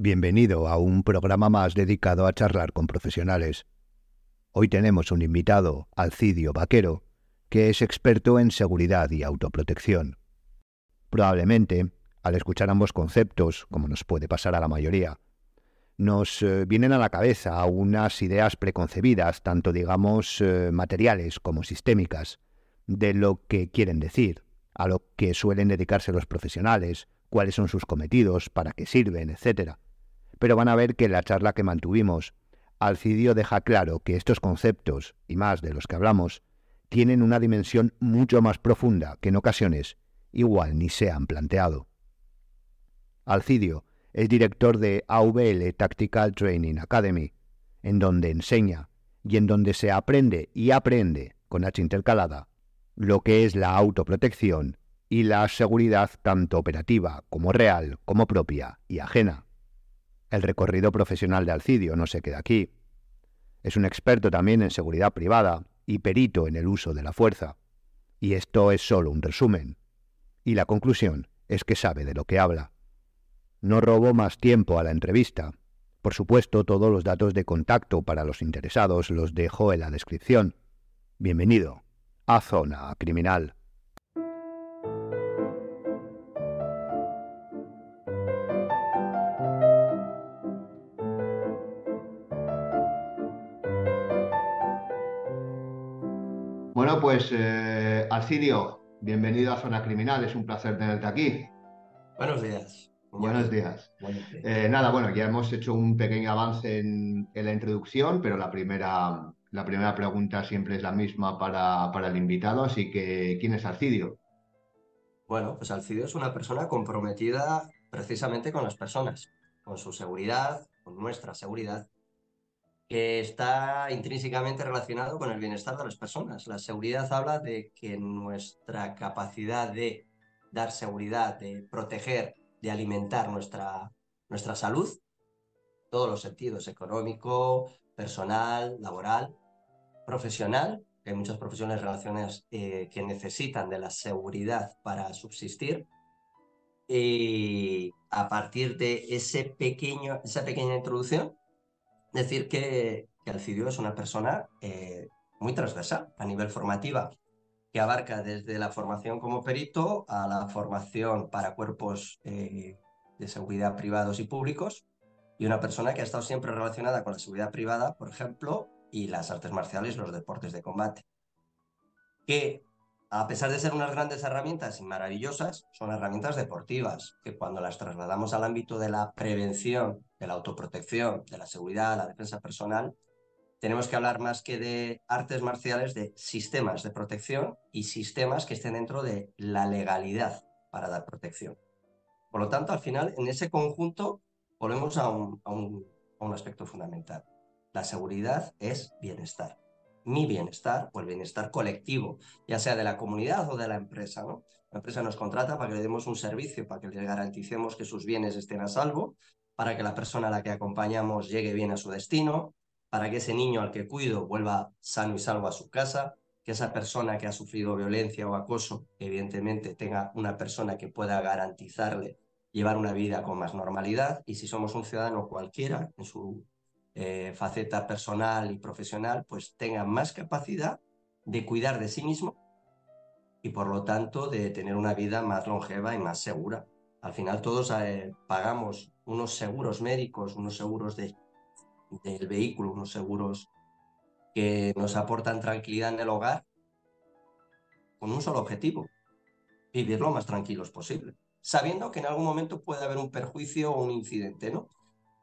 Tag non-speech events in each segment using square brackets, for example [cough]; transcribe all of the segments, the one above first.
Bienvenido a un programa más dedicado a charlar con profesionales. Hoy tenemos un invitado, Alcidio Vaquero, que es experto en seguridad y autoprotección. Probablemente, al escuchar ambos conceptos, como nos puede pasar a la mayoría, nos eh, vienen a la cabeza unas ideas preconcebidas, tanto digamos eh, materiales como sistémicas, de lo que quieren decir, a lo que suelen dedicarse los profesionales, cuáles son sus cometidos, para qué sirven, etc. Pero van a ver que en la charla que mantuvimos, Alcidio deja claro que estos conceptos, y más de los que hablamos, tienen una dimensión mucho más profunda que en ocasiones igual ni se han planteado. Alcidio es director de AVL Tactical Training Academy, en donde enseña y en donde se aprende y aprende, con H intercalada, lo que es la autoprotección y la seguridad tanto operativa como real, como propia y ajena. El recorrido profesional de Alcidio no se queda aquí. Es un experto también en seguridad privada y perito en el uso de la fuerza. Y esto es solo un resumen. Y la conclusión es que sabe de lo que habla. No robo más tiempo a la entrevista. Por supuesto, todos los datos de contacto para los interesados los dejo en la descripción. Bienvenido a Zona Criminal. Pues eh, Alcidio, bienvenido a Zona Criminal, es un placer tenerte aquí. Buenos días. Buenos días. Eh, nada, bueno, ya hemos hecho un pequeño avance en, la introducción, pero la primera, la primera pregunta siempre es la misma para, para el invitado, así que ¿quién es Alcidio? Bueno, pues Alcidio es una persona comprometida precisamente con las personas, con su seguridad, con nuestra seguridad, que está intrínsecamente relacionado con el bienestar de las personas. La seguridad habla de que nuestra capacidad de dar seguridad, de proteger de alimentar nuestra, nuestra salud, todos los sentidos, económico, personal, laboral, profesional, hay muchas profesiones, relaciones eh, que necesitan de la seguridad para subsistir. Y a partir de ese pequeño, esa pequeña introducción, decir que, que Alcidio es una persona eh, muy transversal a nivel formativa que abarca desde la formación como perito a la formación para cuerpos eh, de seguridad privados y públicos, y una persona que ha estado siempre relacionada con la seguridad privada, por ejemplo, y las artes marciales, los deportes de combate, que a pesar de ser unas grandes herramientas y maravillosas, son herramientas deportivas, que cuando las trasladamos al ámbito de la prevención, de la autoprotección, de la seguridad, la defensa personal, tenemos que hablar más que de artes marciales, de sistemas de protección y sistemas que estén dentro de la legalidad para dar protección. Por lo tanto, al final, en ese conjunto, volvemos a un, aspecto fundamental. La seguridad es bienestar. Mi bienestar o el bienestar colectivo, ya sea de la comunidad o de la empresa. ¿no? La empresa nos contrata para que le demos un servicio, para que le garanticemos que sus bienes estén a salvo, para que la persona a la que acompañamos llegue bien a su destino, para que ese niño al que cuido vuelva sano y salvo a su casa, que esa persona que ha sufrido violencia o acoso, evidentemente tenga una persona que pueda garantizarle llevar una vida con más normalidad y si somos un ciudadano cualquiera en su eh, faceta personal y profesional, pues tenga más capacidad de cuidar de sí mismo y por lo tanto de tener una vida más longeva y más segura. Al final todos eh, pagamos unos seguros médicos, unos seguros de del vehículo, unos seguros que nos aportan tranquilidad en el hogar con un solo objetivo, vivir lo más tranquilos posible, sabiendo que en algún momento puede haber un perjuicio o un incidente, ¿no?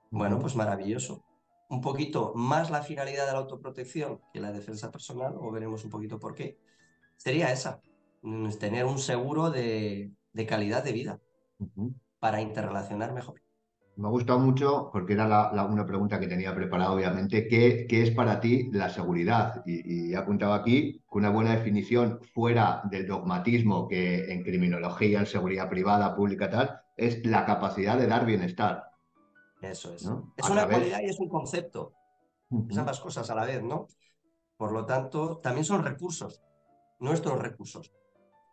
Bueno, pues maravilloso. Un poquito más la finalidad de la autoprotección que la defensa personal, o veremos un poquito por qué, sería esa, tener un seguro de, calidad de vida para interrelacionar mejor. Me ha gustado mucho porque era una pregunta que tenía preparada, obviamente. ¿Qué, qué es para ti la seguridad? Y, he apuntado aquí que una buena definición fuera del dogmatismo que en criminología, en seguridad privada, pública, tal, es la capacidad de dar bienestar. Eso es. Es una cualidad y es un concepto. Es ambas cosas a la vez, ¿no? Por lo tanto, también son recursos, nuestros recursos.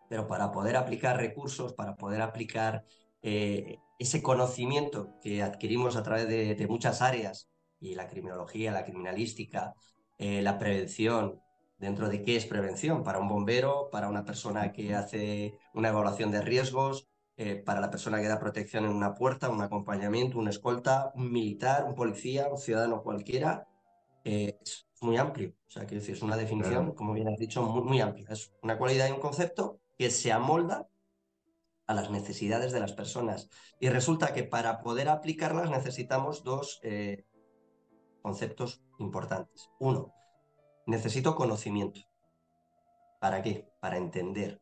Pero para poder aplicar recursos, para poder aplicar eh, ese conocimiento que adquirimos a través de, muchas áreas, y la criminología, la criminalística, eh, la prevención, dentro de qué es prevención, para un bombero, para una persona que hace una evaluación de riesgos, eh, para la persona que da protección en una puerta, un acompañamiento, una escolta, un militar, un policía, un ciudadano cualquiera, es muy amplio. O sea, quiero decir, es una definición, como bien has dicho, muy, muy amplia. Es una cualidad y un concepto que se amolda a las necesidades de las personas. Y resulta que para poder aplicarlas necesitamos dos eh, conceptos importantes. Uno, necesito conocimiento. ¿Para qué? Para entender.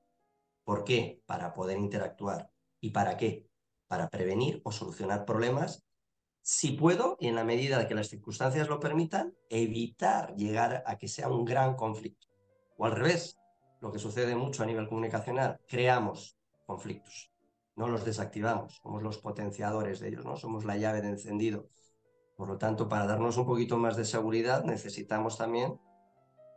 ¿Por qué? Para poder interactuar. ¿Y para qué? Para prevenir o solucionar problemas. Si puedo, y en la medida de que las circunstancias lo permitan, evitar llegar a que sea un gran conflicto. O al revés, lo que sucede mucho a nivel comunicacional, creamos conflictos. No los desactivamos, somos los potenciadores de ellos, ¿no? Somos la llave de encendido. Por lo tanto, para darnos un poquito más de seguridad, necesitamos también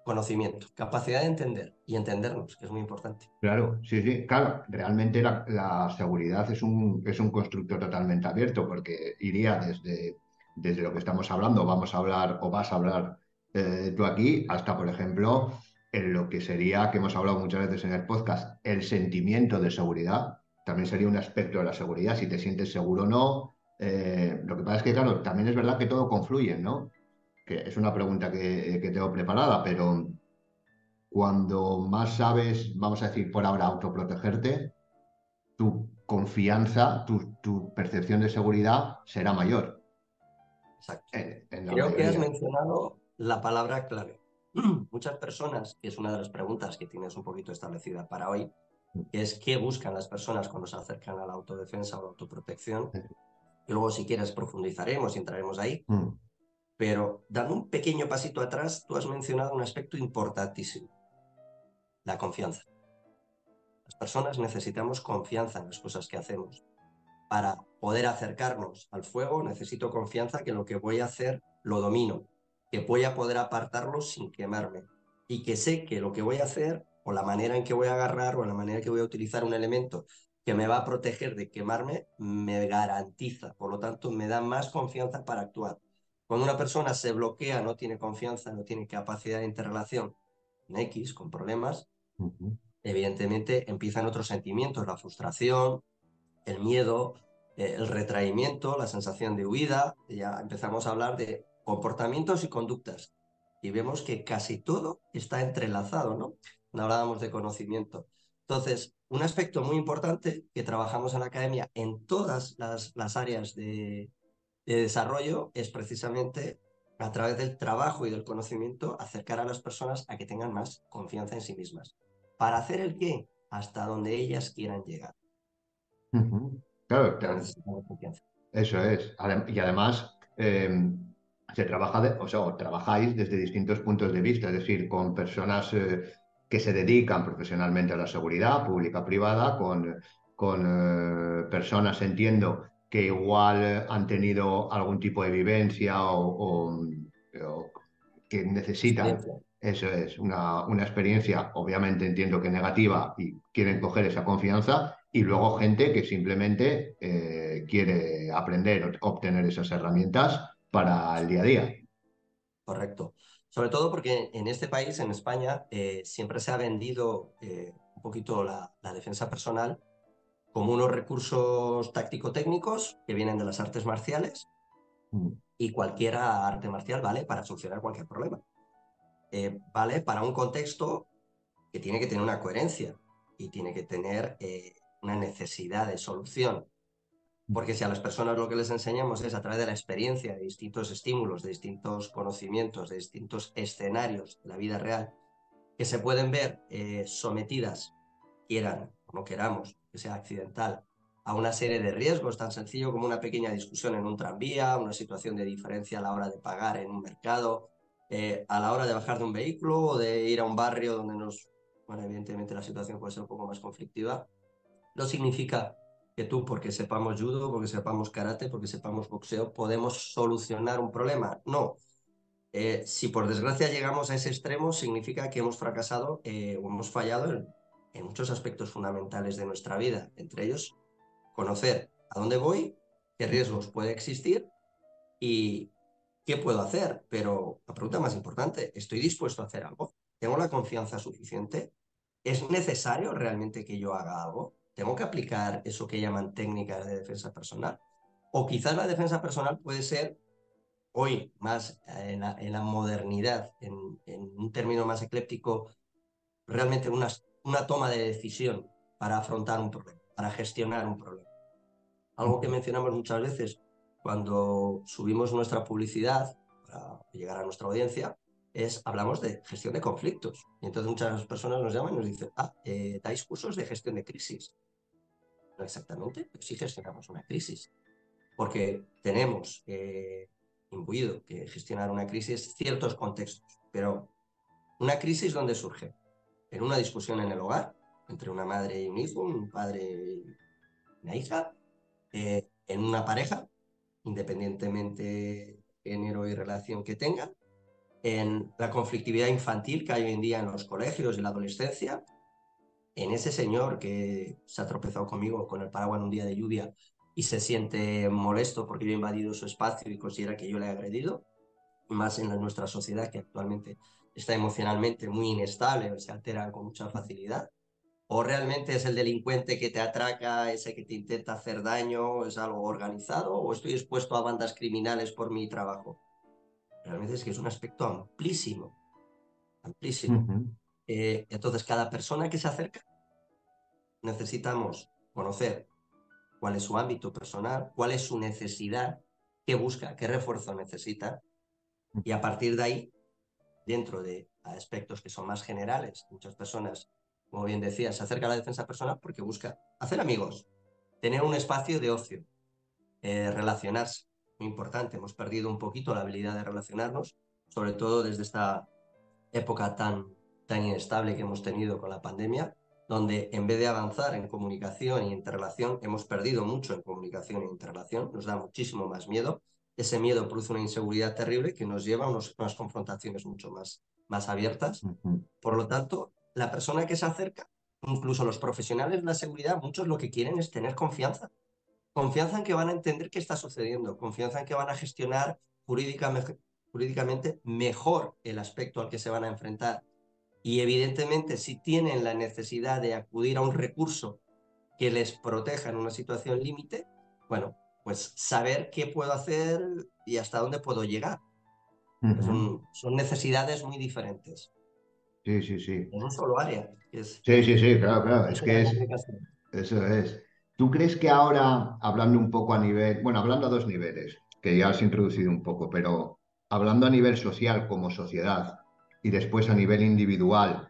conocimiento, capacidad de entender y entendernos, que es muy importante. Claro, sí, sí, claro, realmente la, seguridad es un, es un constructo totalmente abierto porque iría desde, desde lo que estamos hablando, vamos a hablar o vas a hablar eh, tú aquí, hasta, por ejemplo, en lo que sería, que hemos hablado muchas veces en el podcast, el sentimiento de seguridad. También sería un aspecto de la seguridad, si te sientes seguro o no. Eh, lo que pasa es que, claro, también es verdad que todo confluye, ¿no? Que es una pregunta que, tengo preparada, pero cuando más sabes, vamos a decir por ahora, autoprotegerte, tu confianza, tu, percepción de seguridad será mayor. Exacto. Creo que has mencionado la palabra clave. [clears throat] muchas personas, que es una de las preguntas que tienes un poquito establecida para hoy, que es qué buscan las personas cuando se acercan a la autodefensa o la autoprotección. Y luego, si quieres, profundizaremos y entraremos ahí. Mm. Pero dando un pequeño pasito atrás, tú has mencionado un aspecto importantísimo, la confianza. Las personas necesitamos confianza en las cosas que hacemos. Para poder acercarnos al fuego, necesito confianza que lo que voy a hacer lo domino, que voy a poder apartarlo sin quemarme y que sé que lo que voy a hacer o la manera en que voy a agarrar o la manera en que voy a utilizar un elemento que me va a proteger de quemarme me garantiza, por lo tanto me da más confianza para actuar. Cuando una persona se bloquea, no tiene confianza, no tiene capacidad de interrelación en X, con problemas, evidentemente empiezan otros sentimientos, la frustración, el miedo, eh, el retraimiento, la sensación de huida, ya empezamos a hablar de comportamientos y conductas. Y vemos que casi todo está entrelazado, ¿no? No hablábamos de conocimiento. Entonces, un aspecto muy importante que trabajamos en la academia en todas las, áreas de, desarrollo es precisamente a través del trabajo y del conocimiento acercar a las personas a que tengan más confianza en sí mismas. ¿Para hacer el qué? Hasta donde ellas quieran llegar. Claro, claro. Eso es. Y además, em, se trabaja, o sea, trabajáis desde distintos puntos de vista, es decir, con personas eh, que se dedican profesionalmente a la seguridad pública, privada, con, con eh, personas, entiendo, que igual han tenido algún tipo de vivencia o, que necesitan. Eso es, una, una, experiencia, obviamente entiendo que negativa y quieren coger esa confianza, y luego gente que simplemente eh, quiere aprender, obtener esas herramientas para el día a día. Correcto. Sobre todo porque en este país, en España, eh, siempre se ha vendido eh, un poquito la, defensa personal como unos recursos táctico-técnicos que vienen de las artes marciales mm. y cualquier arte marcial vale para solucionar cualquier problema. Eh, vale para un contexto que tiene que tener una coherencia y tiene que tener una necesidad de solución porque si a las personas lo que les enseñamos es a través de la experiencia, de distintos estímulos, de distintos conocimientos, de distintos escenarios de la vida real, que se pueden ver eh, sometidas, quieran o no queramos, que sea accidental, a una serie de riesgos tan sencillo como una pequeña discusión en un tranvía, una situación de diferencia a la hora de pagar en un mercado, eh, a la hora de bajar de un vehículo o de ir a un barrio donde nos, bueno, evidentemente la situación puede ser un poco más conflictiva, no significa que tú, porque sepamos judo, porque sepamos karate, porque sepamos boxeo, podemos solucionar un problema. No. Eh, si por desgracia llegamos a ese extremo, significa que hemos fracasado eh, o hemos fallado en, muchos aspectos fundamentales de nuestra vida, entre ellos conocer a dónde voy, qué riesgos puede existir y qué puedo hacer. Pero la pregunta más importante, ¿estoy dispuesto a hacer algo? ¿Tengo la confianza suficiente? ¿Es necesario realmente que yo haga algo? ¿Tengo que aplicar eso que llaman técnicas de defensa personal? O quizás la defensa personal puede ser hoy más en la, modernidad, en, un término más ecléptico, realmente una, una toma de decisión para afrontar un problema, para gestionar un problema. Algo que mencionamos muchas veces cuando subimos nuestra publicidad para llegar a nuestra audiencia es hablamos de gestión de conflictos. Y entonces muchas personas nos llaman y nos dicen, ah, eh, dais cursos de gestión de crisis. No exactamente, pero sí gestionamos una crisis. Porque tenemos eh, imbuido que gestionar una crisis ciertos contextos. Pero una crisis, ¿dónde surge? En una discusión en el hogar, entre una madre y un hijo, un padre y una hija, eh, en una pareja, independientemente género y relación que tengan, en la conflictividad infantil que hay hoy en día en los colegios y la adolescencia, en ese señor que se ha tropezado conmigo con el paraguas en un día de lluvia y se siente molesto porque yo he invadido su espacio y considera que yo le he agredido, más en nuestra sociedad que actualmente está emocionalmente muy inestable o se altera con mucha facilidad. O realmente es el delincuente que te atraca, ese que te intenta hacer daño, es algo organizado, o estoy expuesto a bandas criminales por mi trabajo. Realmente es que es un aspecto amplísimo, amplísimo. Eh, entonces, cada persona que se acerca, necesitamos conocer cuál es su ámbito personal, cuál es su necesidad, qué busca, qué refuerzo necesita, y a partir de ahí, dentro de aspectos que son más generales, muchas personas, como bien decía, se acerca a la defensa personal porque busca hacer amigos, tener un espacio de ocio, eh, relacionarse, muy importante, hemos perdido un poquito la habilidad de relacionarnos, sobre todo desde esta época tan, tan inestable que hemos tenido con la pandemia, donde en vez de avanzar en comunicación y interrelación, hemos perdido mucho en comunicación e interrelación, nos da muchísimo más miedo. Ese miedo produce una inseguridad terrible que nos lleva a unas confrontaciones mucho más, más abiertas. Por lo tanto, la persona que se acerca, incluso los profesionales de la seguridad, muchos lo que quieren es tener confianza. Confianza en que van a entender qué está sucediendo, confianza en que van a gestionar jurídicamente mejor el aspecto al que se van a enfrentar y evidentemente si tienen la necesidad de acudir a un recurso que les proteja en una situación límite, bueno, pues saber qué puedo hacer y hasta dónde puedo llegar. son, necesidades muy diferentes. Sí, sí, sí. En un solo área. sí, sí, sí, claro, claro. Es que es, eso es. ¿Tú crees que ahora, hablando un poco a nivel, bueno, hablando a dos niveles, que ya has introducido un poco, pero hablando a nivel social como sociedad, y después a nivel individual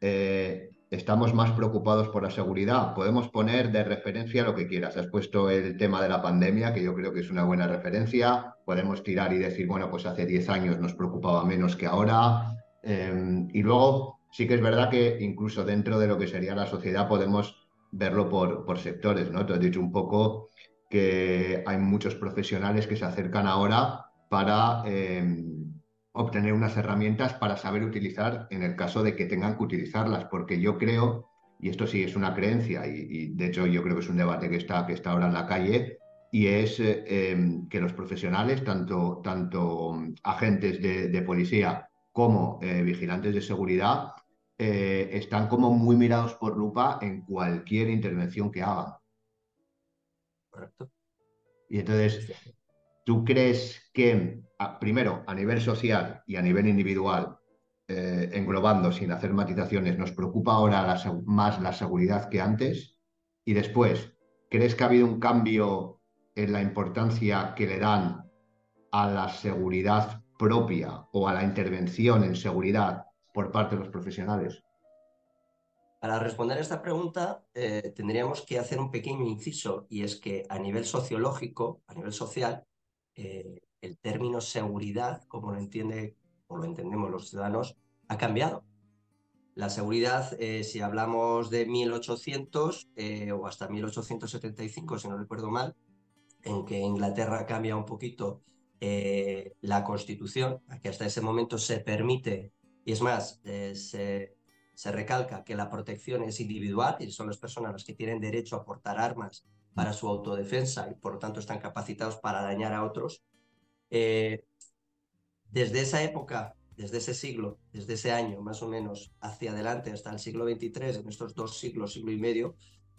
eh, estamos más preocupados por la seguridad. Podemos poner de referencia lo que quieras. Has puesto el tema de la pandemia, que yo creo que es una buena referencia. Podemos tirar y decir, bueno, pues hace 10 años nos preocupaba menos que ahora. Em, y luego sí que es verdad que incluso dentro de lo que sería la sociedad podemos verlo por, por sectores, ¿no? Te has dicho un poco que hay muchos profesionales que se acercan ahora para... Em, obtener unas herramientas para saber utilizar en el caso de que tengan que utilizarlas, porque yo creo, y esto sí es una creencia, y, de hecho yo creo que es un debate que está, que está ahora en la calle, y es eh, em, que los profesionales, tanto, tanto agentes de, policía como eh, vigilantes de seguridad, eh, están como muy mirados por lupa en cualquier intervención que hagan. Correcto. Y entonces, ¿tú crees que primero, a nivel social y a nivel individual, eh, englobando sin hacer matizaciones, nos preocupa ahora más la seguridad que antes. Y después, ¿crees que ha habido un cambio en la importancia que le dan a la seguridad propia o a la intervención en seguridad por parte de los profesionales? Para responder a esta pregunta, eh, tendríamos que hacer un pequeño inciso, y es que a nivel sociológico, a nivel social, eh, el término seguridad, como lo entiende o lo entendemos los ciudadanos, ha cambiado. La seguridad, eh, si hablamos de 1800 eh, o hasta 1875, si no recuerdo mal, en que Inglaterra cambia un poquito eh, la constitución, que hasta ese momento se permite, y es más, se, se recalca que la protección es individual y son las personas las que tienen derecho a portar armas para su autodefensa y por lo tanto están capacitados para dañar a otros. Eh, desde esa época, desde ese siglo, desde ese año más o menos hacia adelante hasta el siglo XXIII, en estos dos siglos, siglo y medio,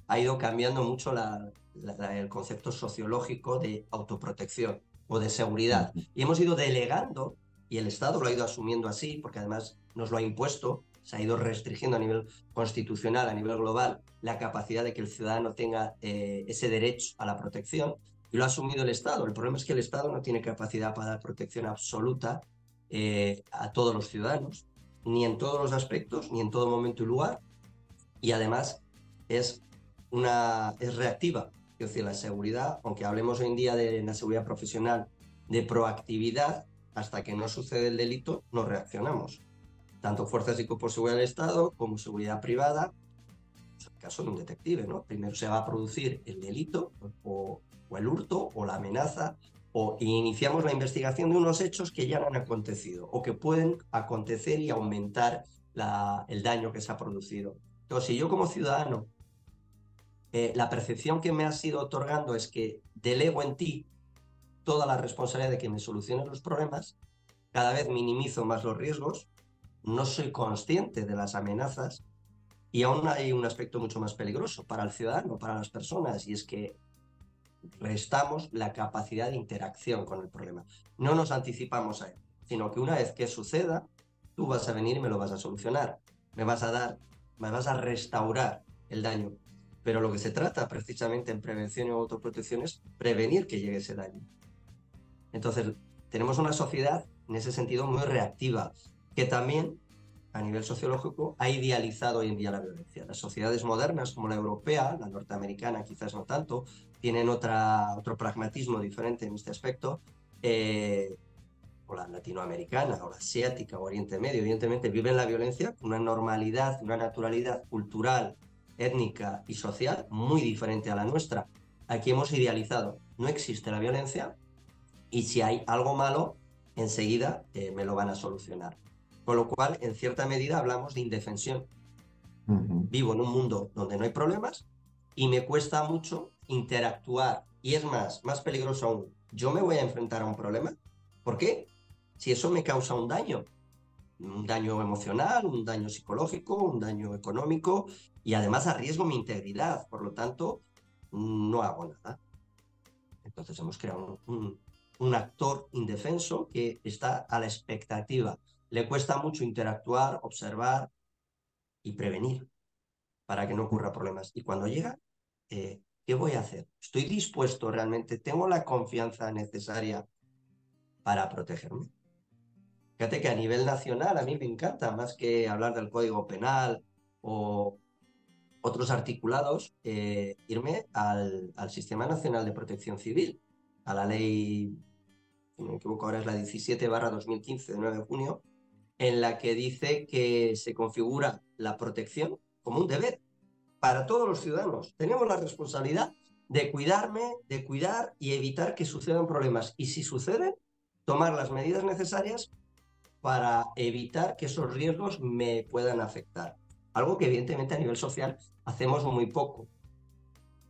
ha ido cambiando mucho el concepto sociológico de autoprotección o de seguridad. Y hemos ido delegando, y el Estado lo ha ido asumiendo así, porque además nos lo ha impuesto, se ha ido restringiendo a nivel constitucional, a nivel global, la capacidad de que el ciudadano tenga eh, ese derecho a la protección, y lo ha asumido el Estado. El problema es que el Estado no tiene capacidad para dar protección absoluta eh, a todos los ciudadanos, ni en todos los aspectos, ni en todo momento y lugar, y además es, una, es reactiva. Es decir, la seguridad, aunque hablemos hoy en día de la seguridad profesional, de proactividad, hasta que no sucede el delito, no reaccionamos tanto fuerzas y cuerpos de seguridad del Estado como seguridad privada. Es el caso de un detective, ¿no? Primero se va a producir el delito o, el hurto o la amenaza o iniciamos la investigación de unos hechos que ya no han acontecido o que pueden acontecer y aumentar el daño que se ha producido. Entonces, si yo como ciudadano, eh, la percepción que me ha sido otorgando es que delego en ti toda la responsabilidad de que me soluciones los problemas, cada vez minimizo más los riesgos, no soy consciente de las amenazas y aún hay un aspecto mucho más peligroso para el ciudadano, para las personas, y es que restamos la capacidad de interacción con el problema. No nos anticipamos a él, sino que una vez que suceda, tú vas a venir y me lo vas a solucionar, me vas a dar, me vas a restaurar el daño. Pero lo que se trata precisamente en prevención y autoprotección es prevenir que llegue ese daño. Entonces, tenemos una sociedad en ese sentido muy reactiva, que también a nivel sociológico ha idealizado hoy en día la violencia. Las sociedades modernas como la europea, la norteamericana quizás no tanto, tienen otra, otro pragmatismo diferente en este aspecto, eh, o la latinoamericana, o la asiática, o Oriente Medio, evidentemente viven la violencia con una normalidad, una naturalidad cultural, étnica y social muy diferente a la nuestra. Aquí hemos idealizado, no existe la violencia y si hay algo malo, enseguida eh, me lo van a solucionar. Con lo cual, en cierta medida, hablamos de indefensión. Vivo en un mundo donde no hay problemas y me cuesta mucho interactuar. Y es más, más peligroso aún, yo me voy a enfrentar a un problema. ¿Por qué? Si eso me causa un daño, un daño emocional, un daño psicológico, un daño económico y además arriesgo mi integridad. Por lo tanto, no hago nada. Entonces hemos creado un, actor indefenso que está a la expectativa le cuesta mucho interactuar, observar y prevenir para que no ocurra problemas. Y cuando llega, eh, ¿qué voy a hacer? ¿Estoy dispuesto realmente? ¿Tengo la confianza necesaria para protegerme? Fíjate que a nivel nacional a mí me encanta, más que hablar del Código Penal o otros articulados, eh, irme al, Sistema Nacional de Protección Civil, a la ley, si me equivoco ahora es la 17 barra 2015 de 9 de junio, en la que dice que se configura la protección como un deber para todos los ciudadanos. Tenemos la responsabilidad de cuidarme, de cuidar y evitar que sucedan problemas. Y si suceden, tomar las medidas necesarias para evitar que esos riesgos me puedan afectar. Algo que evidentemente a nivel social hacemos muy poco.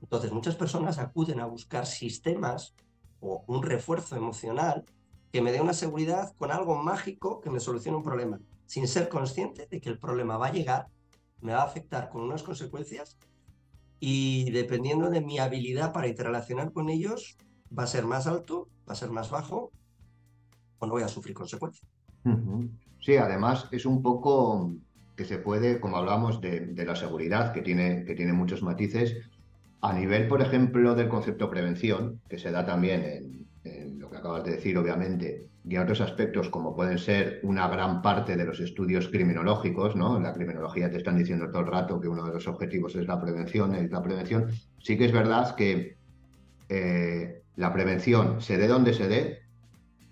Entonces muchas personas acuden a buscar sistemas o un refuerzo emocional que me dé una seguridad con algo mágico que me solucione un problema, sin ser consciente de que el problema va a llegar, me va a afectar con unas consecuencias y dependiendo de mi habilidad para interrelacionar con ellos, va a ser más alto, va a ser más bajo o no voy a sufrir consecuencias. Sí, además es un poco que se puede, como hablamos de, la seguridad, que tiene, que tiene muchos matices, a nivel, por ejemplo, del concepto prevención, que se da también en, en lo que acabas de decir, obviamente, y en otros aspectos como pueden ser una gran parte de los estudios criminológicos, ¿no? En la criminología te están diciendo todo el rato que uno de los objetivos es la prevención, es la prevención. Sí que es verdad que eh, la prevención, se dé donde se dé,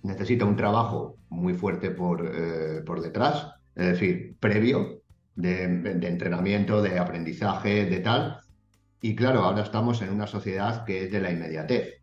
necesita un trabajo muy fuerte por, eh, por detrás, es decir, previo, de entrenamiento, de aprendizaje, de tal. Y claro, ahora estamos en una sociedad que es de la inmediatez.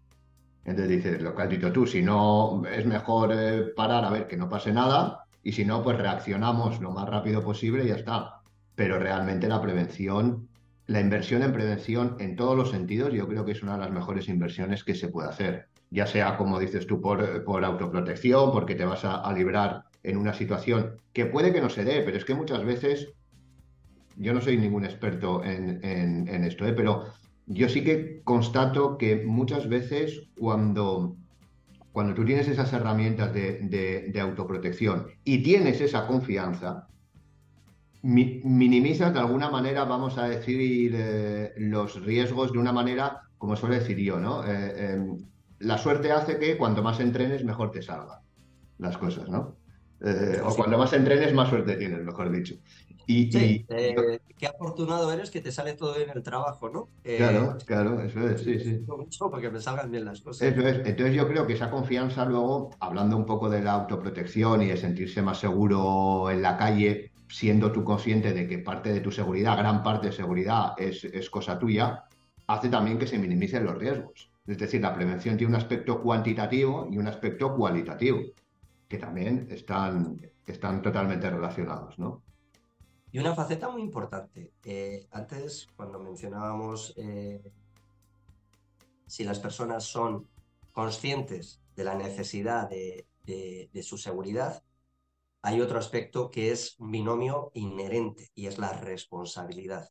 Entonces dices, lo que has dicho tú, si no es mejor eh, parar a ver que no pase nada y si no, pues reaccionamos lo más rápido posible y ya está. Pero realmente la prevención la inversión en prevención en todos los sentidos, yo creo que es una de las mejores inversiones que se puede hacer. Ya sea, como dices tú, por, por autoprotección, porque te vas a, librar en una situación que puede que no se dé, pero es que muchas veces, yo no soy ningún experto en, en, esto, ¿eh? pero yo sí que constato que muchas veces cuando, cuando tú tienes esas herramientas de, de autoprotección y tienes esa confianza, minimizas de alguna manera, vamos a decir, eh, los riesgos de una manera, como suele decir yo, ¿no? Eh, em, la suerte hace que cuanto más entrenes, mejor te salgan las cosas, ¿no? Eh, o cuando más entrenes, más suerte tienes, mejor dicho. Y, sí, qué afortunado eres que te sale todo bien el trabajo, ¿no? claro, claro, eso es, sí, sí. Mucho para que me salgan bien las cosas. Eso es. Entonces yo creo que esa confianza luego, hablando un poco de la autoprotección y de sentirse más seguro en la calle, siendo tú consciente de que parte de tu seguridad, gran parte de seguridad es, cosa tuya, hace también que se minimicen los riesgos. Es decir, la prevención tiene un aspecto cuantitativo y un aspecto cualitativo, que también están, están totalmente relacionados, ¿no? Y una faceta muy importante. Eh, antes, cuando mencionábamos eh, si las personas son conscientes de la necesidad de su seguridad, hay otro aspecto que es un binomio inherente y es la responsabilidad.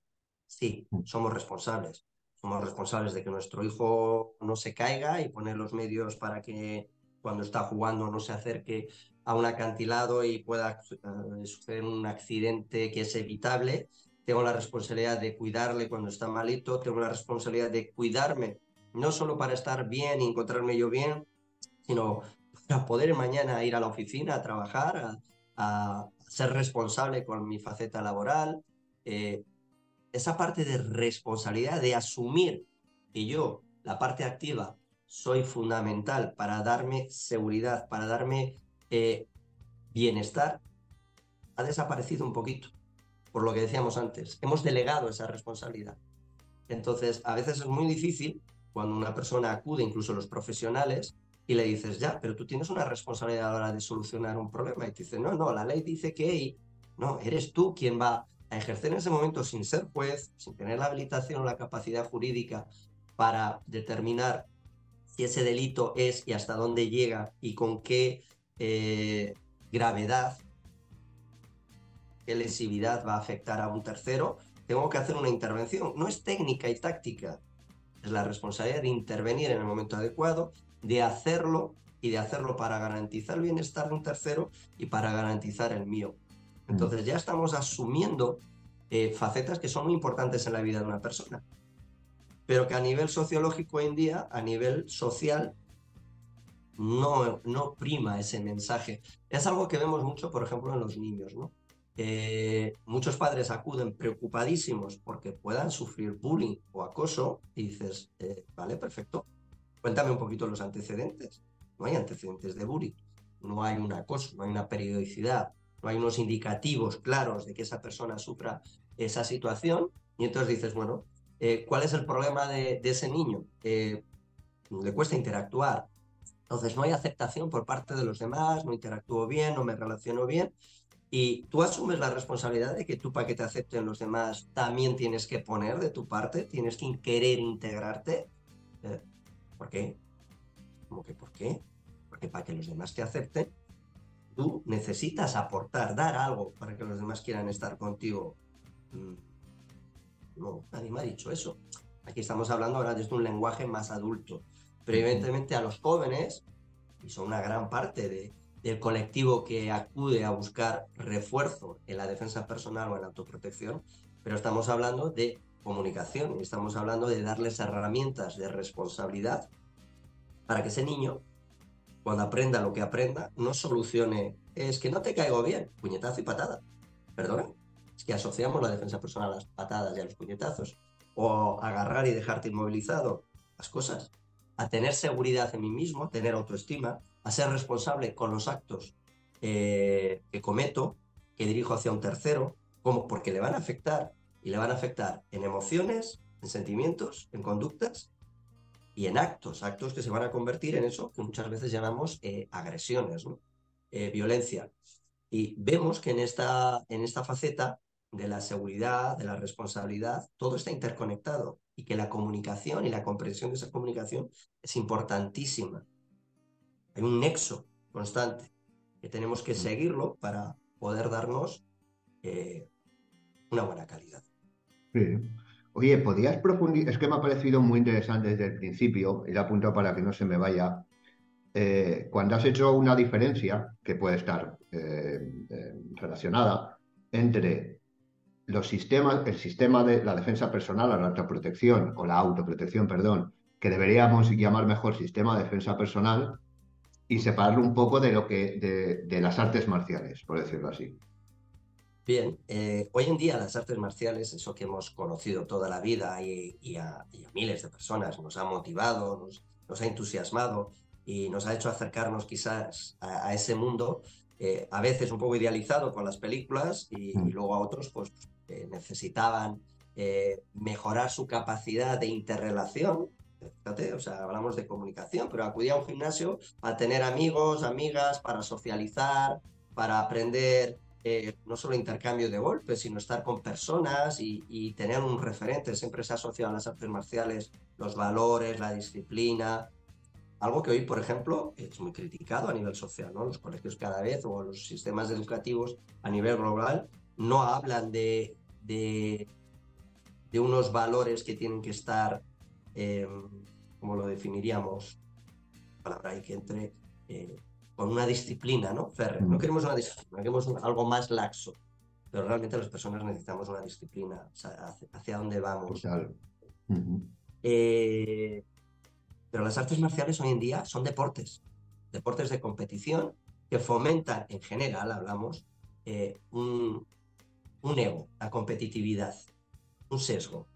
Sí, mm. somos responsables. Somos responsables de que nuestro hijo no se caiga y poner los medios para que cuando está jugando no se acerque a un acantilado y pueda eh, suceder un accidente que es evitable. Tengo la responsabilidad de cuidarle cuando está malito, tengo la responsabilidad de cuidarme, no solo para estar bien y encontrarme yo bien, sino para poder mañana ir a la oficina a trabajar, a, a ser responsable con mi faceta laboral, eh, esa parte de responsabilidad, de asumir que yo, la parte activa, soy fundamental para darme seguridad, para darme eh, bienestar, ha desaparecido un poquito, por lo que decíamos antes. Hemos delegado esa responsabilidad. Entonces, a veces es muy difícil cuando una persona acude, incluso los profesionales, y le dices, ya, pero tú tienes una responsabilidad a la hora de solucionar un problema. Y te dice, no, no, la ley dice que, no, eres tú quien va a ejercer en ese momento sin ser juez, sin tener la habilitación o la capacidad jurídica para determinar si ese delito es y hasta dónde llega y con qué eh, gravedad, qué lesividad va a afectar a un tercero, tengo que hacer una intervención. No es técnica y táctica, es la responsabilidad de intervenir en el momento adecuado de hacerlo y de hacerlo para garantizar el bienestar de un tercero y para garantizar el mío. Mm. Entonces ya estamos asumiendo eh, facetas que son muy importantes en la vida de una persona, pero que a nivel sociológico hoy en día, a nivel social, no, no prima ese mensaje. Es algo que vemos mucho, por ejemplo, en los niños, ¿no? muchos padres acuden preocupadísimos porque puedan sufrir bullying o acoso y dices, eh, vale, perfecto, Cuéntame un poquito los antecedentes. No hay antecedentes de bullying, no hay un acoso, no hay una periodicidad, no hay unos indicativos claros de que esa persona sufra esa situación. Y entonces dices, bueno, eh, ¿cuál es el problema de, ese niño? Eh, le cuesta interactuar. Entonces no hay aceptación por parte de los demás, no interactúo bien, no me relaciono bien. Y tú asumes la responsabilidad de que tú para que te acepten los demás también tienes que poner de tu parte, tienes que querer integrarte. Eh, ¿Por qué? ¿Cómo que por qué? Porque para que los demás te acepten, tú necesitas aportar, dar algo para que los demás quieran estar contigo. Mm, no, nadie me ha dicho eso. Aquí estamos hablando ahora desde un lenguaje más adulto. Pero evidentemente a los jóvenes, y son una gran parte del colectivo que acude a buscar refuerzo en la defensa personal o en la autoprotección, pero estamos hablando de comunicación. Estamos hablando de darles herramientas de responsabilidad para que ese niño, cuando aprenda lo que aprenda, no solucione, es que no te caigo bien, puñetazo y patada. Perdona, es que asociamos la defensa personal a las patadas y a los puñetazos, o agarrar y dejarte inmovilizado, las cosas, a tener seguridad en mí mismo, a tener autoestima, a ser responsable con los actos eh, que cometo, que dirijo hacia un tercero, como porque le van a afectar y le van a afectar en emociones, en sentimientos, en conductas y en actos, actos que se van a convertir en eso que muchas veces llamamos eh, agresiones, eh, violencia. Y vemos que en esta, en esta faceta de la seguridad, de la responsabilidad, todo está interconectado y que la comunicación y la comprensión de esa comunicación es importantísima. Hay un nexo constante que tenemos que seguirlo para poder darnos eh, una buena calidad. Oye, ¿podrías profundizar? Es que me ha parecido muy interesante desde el principio, y lo apunto para que no se me vaya. Eh, cuando has hecho una diferencia, que puede estar eh, relacionada, entre los sistemas, el sistema de la defensa personal, la autoprotección, o la autoprotección, perdón, que deberíamos llamar mejor sistema de defensa personal, y separarlo un poco de lo que de, las artes marciales, por decirlo así. Bien, eh, hoy en día las artes marciales, eso que hemos conocido toda la vida y, a, miles de personas, nos ha motivado, nos, ha entusiasmado y nos ha hecho acercarnos quizás a, ese mundo, eh, a veces un poco idealizado con las películas y, mm. luego a otros pues necesitaban eh, mejorar su capacidad de interrelación Fíjate, o sea, hablamos de comunicación, pero acudía a un gimnasio a tener amigos, amigas, para socializar, para aprender eh, no solo intercambio de golpes, sino estar con personas y, tener un referente. Siempre se ha asociado a las artes marciales los valores, la disciplina, algo que hoy, por ejemplo, es muy criticado a nivel social. ¿no? Los colegios cada vez o los sistemas educativos a nivel global no hablan de, de, de unos valores que tienen que estar eh, como lo definiríamos, palabra ahí que entre eh, con una disciplina, ¿no? No queremos una disciplina, queremos algo más laxo, pero realmente las personas necesitamos una disciplina, hacia, dónde vamos. Eh, pero las artes marciales hoy en día son deportes, deportes de competición que fomentan en general, hablamos, un, un ego, la competitividad, un sesgo.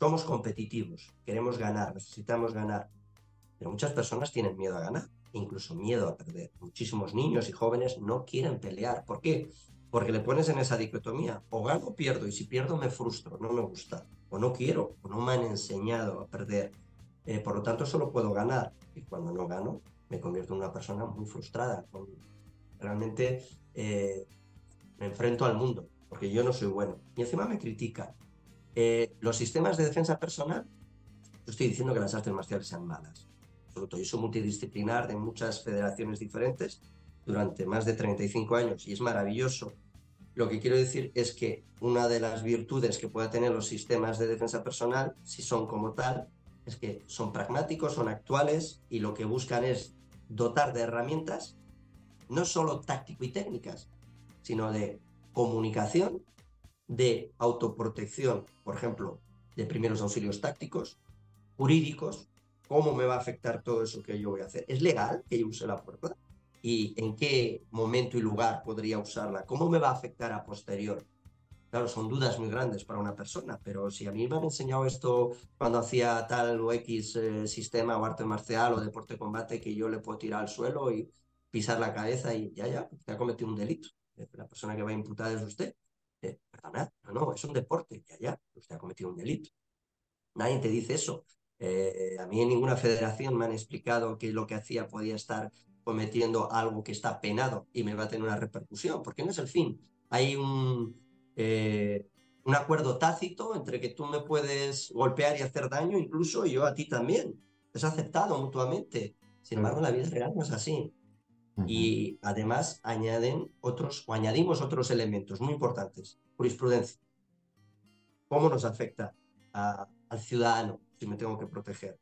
Somos competitivos, queremos ganar, necesitamos ganar. Pero muchas personas tienen miedo a ganar, incluso miedo a perder. Muchísimos niños y jóvenes no quieren pelear. ¿Por qué? Porque le pones en esa dicotomía, o gano o pierdo, y si pierdo me frustro, no me gusta, o no quiero, o no me han enseñado a perder. Eh, por lo tanto, solo puedo ganar, y cuando no gano, me convierto en una persona muy frustrada. Realmente eh, me enfrento al mundo, porque yo no soy bueno. Y encima me critican. Eh, los sistemas de defensa personal, yo estoy diciendo que las artes marciales sean malas. Absoluto. Yo soy multidisciplinar de muchas federaciones diferentes durante más de 35 años y es maravilloso. Lo que quiero decir es que una de las virtudes que pueden tener los sistemas de defensa personal, si son como tal, es que son pragmáticos, son actuales y lo que buscan es dotar de herramientas, no solo táctico y técnicas, sino de comunicación de autoprotección, por ejemplo, de primeros auxilios tácticos, jurídicos, cómo me va a afectar todo eso que yo voy a hacer. ¿Es legal que yo use la fuerza? ¿Y en qué momento y lugar podría usarla? ¿Cómo me va a afectar a posterior? Claro, son dudas muy grandes para una persona, pero si a mí me han enseñado esto cuando hacía tal o X eh, sistema o arte marcial o deporte de combate que yo le puedo tirar al suelo y pisar la cabeza y ya, ya, usted ha cometido un delito. La persona que va a imputar es usted perdona, no, no, es un deporte, ya, ya, usted ha cometido un delito. Nadie te dice eso. Eh, a mí en ninguna federación me han explicado que lo que hacía podía estar cometiendo algo que está penado y me va a tener una repercusión, porque no es el fin. Hay un, eh, un acuerdo tácito entre que tú me puedes golpear y hacer daño, incluso yo a ti también. Es aceptado mutuamente. Sin embargo, la vida real no es así. Y además añaden otros o añadimos otros elementos muy importantes. Jurisprudencia. ¿Cómo nos afecta al ciudadano si me tengo que proteger?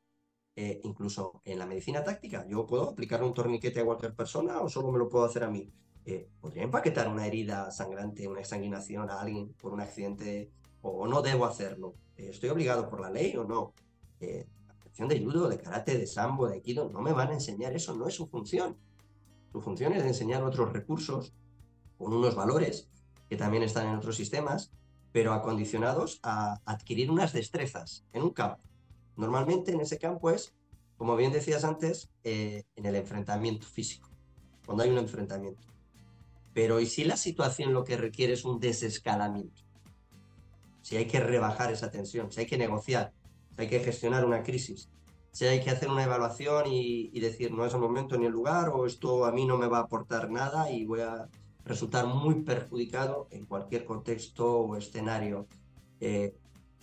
Eh, incluso en la medicina táctica, yo puedo aplicar un torniquete a cualquier persona o solo me lo puedo hacer a mí. Eh, ¿Podría empaquetar una herida sangrante, una exsanguinación a alguien por un accidente o, no debo hacerlo? Eh, ¿Estoy obligado por la ley o no? la función de judo, de karate, de sambo, de aikido, no me van a enseñar eso, no es su función. Su función es enseñar otros recursos con unos valores que también están en otros sistemas, pero acondicionados a adquirir unas destrezas en un campo. Normalmente en ese campo es, como bien decías antes, eh, en el enfrentamiento físico, cuando hay un enfrentamiento. Pero ¿y si la situación lo que requiere es un desescalamiento? Si hay que rebajar esa tensión, si hay que negociar, si hay que gestionar una crisis, si hay que hacer una evaluación y, decir no es el momento ni el lugar o esto a mí no me va a aportar nada y voy a resultar muy perjudicado en cualquier contexto o escenario. Eh,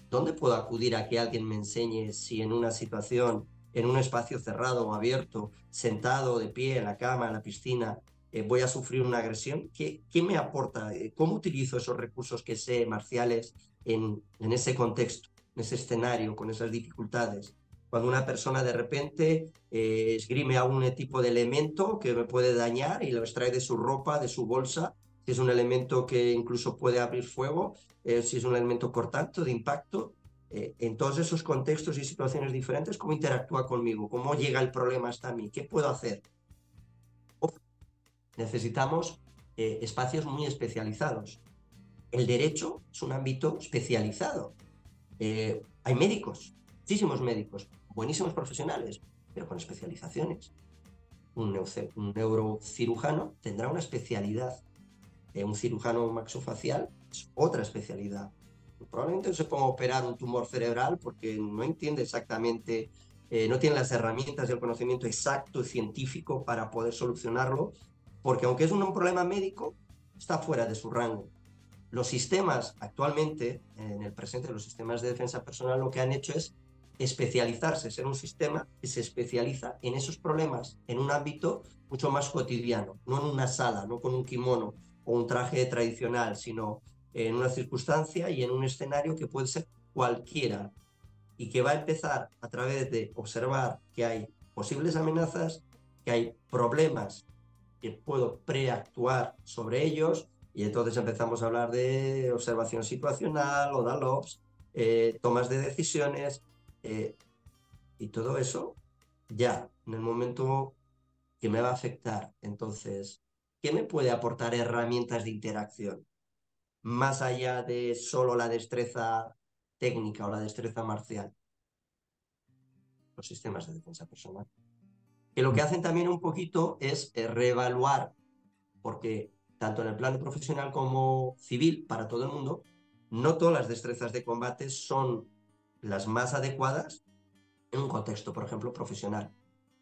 ¿Dónde puedo acudir a que alguien me enseñe si en una situación, en un espacio cerrado o abierto, sentado de pie en la cama, en la piscina, eh, voy a sufrir una agresión? ¿Qué, me aporta? Eh, ¿Cómo utilizo esos recursos que sé marciales en, ese contexto, en ese escenario, con esas dificultades? Cuando una persona de repente eh, esgrime algún tipo de elemento que me puede dañar y lo extrae de su ropa, de su bolsa, si es un elemento que incluso puede abrir fuego, si es un elemento cortante de impacto, en todos esos contextos y situaciones diferentes, ¿cómo interactúa conmigo? ¿Cómo llega el problema hasta mí? ¿Qué puedo hacer? Necesitamos espacios muy especializados. El derecho es un ámbito especializado. hay médicos, muchísimos médicos, buenísimos profesionales, pero con especializaciones. Un, neurocirujano tendrá una especialidad. Eh, un cirujano maxofacial es otra especialidad. Probablemente no se ponga a operar un tumor cerebral porque no entiende exactamente, eh, no tiene las herramientas y el conocimiento exacto y científico para poder solucionarlo, porque aunque es un problema médico, está fuera de su rango. Los sistemas actualmente, en el presente, los sistemas de defensa personal, lo que han hecho es especializarse, ser un sistema que se especializa en esos problemas en un ámbito mucho más cotidiano, no en una sala, no con un kimono o un traje tradicional, sino en una circunstancia y en un escenario que puede ser cualquiera y que va a empezar a través de observar que hay posibles amenazas, que hay problemas que puedo preactuar sobre ellos y entonces empezamos a hablar de observación situacional o DALOPS, eh, tomas de decisiones, eh, y todo eso ya en el momento que me va a afectar. Entonces, ¿qué me puede aportar herramientas de interacción? Más allá de solo la destreza técnica o la destreza marcial. Los sistemas de defensa personal. Que lo que hacen también un poquito es eh, reevaluar, porque tanto en el plano profesional como civil, para todo el mundo, no todas las destrezas de combate son las más adecuadas en un contexto, por ejemplo, profesional.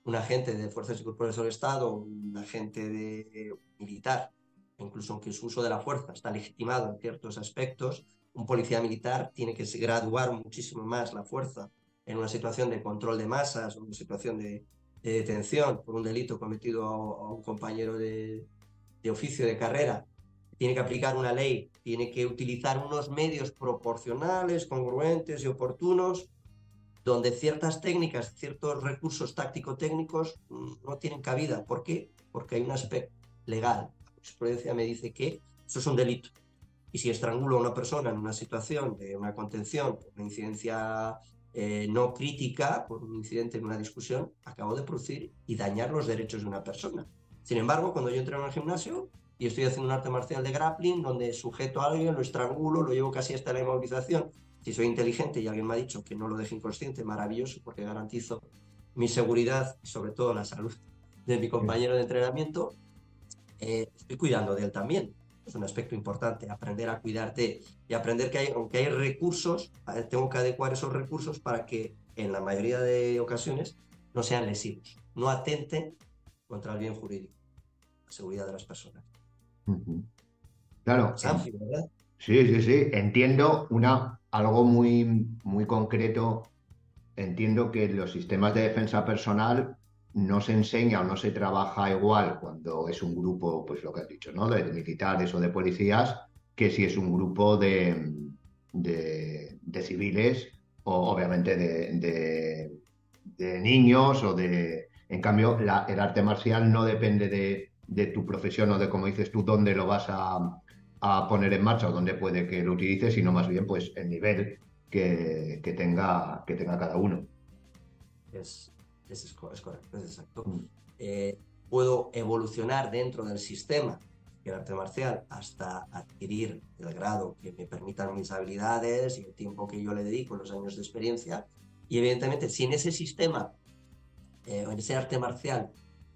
Un agente de fuerzas y cuerpos del Estado, un agente de, militar, incluso aunque su uso de la fuerza está legitimado en ciertos aspectos, un policía militar tiene que graduar muchísimo más la fuerza en una situación de control de masas, o una situación de, detención por un delito cometido a, un compañero de, de oficio de carrera tiene que aplicar una ley, tiene que utilizar unos medios proporcionales, congruentes y oportunos, donde ciertas técnicas, ciertos recursos táctico-técnicos mm, no tienen cabida. ¿Por qué? Porque hay un aspecto legal. La jurisprudencia me dice que eso es un delito. Y si estrangulo a una persona en una situación de una contención, una incidencia eh, no crítica, por un incidente en una discusión, acabo de producir y dañar los derechos de una persona. Sin embargo, cuando yo entro en el gimnasio, y estoy haciendo un arte marcial de grappling donde sujeto a alguien, lo estrangulo, lo llevo casi hasta la inmovilización. Si soy inteligente y alguien me ha dicho que no lo deje inconsciente, maravilloso, porque garantizo mi seguridad y sobre todo la salud de mi compañero de entrenamiento, eh, estoy cuidando de él también. Es un aspecto importante, aprender a cuidarte y aprender que hay, aunque hay recursos, tengo que adecuar esos recursos para que en la mayoría de ocasiones no sean lesivos, no atenten contra el bien jurídico, la seguridad de las personas. Claro. Sí, sí, sí. Entiendo una, algo muy, muy concreto. Entiendo que los sistemas de defensa personal no se enseña o no se trabaja igual cuando es un grupo, pues lo que has dicho, ¿no? De militares o de policías, que si es un grupo de, de, civiles o obviamente de, de, niños o de... En cambio, el arte marcial no depende de, tu profesión o de, como dices tú, dónde lo vas a, poner en marcha o dónde puede que lo utilices, sino más bien pues el nivel que, tenga, que tenga cada uno. Es, es, correcto, es exacto. Eh, puedo evolucionar dentro del sistema del arte marcial hasta adquirir el grado que me permitan mis habilidades y el tiempo que yo le dedico, los años de experiencia. Y evidentemente, si en ese sistema, eh, en ese arte marcial,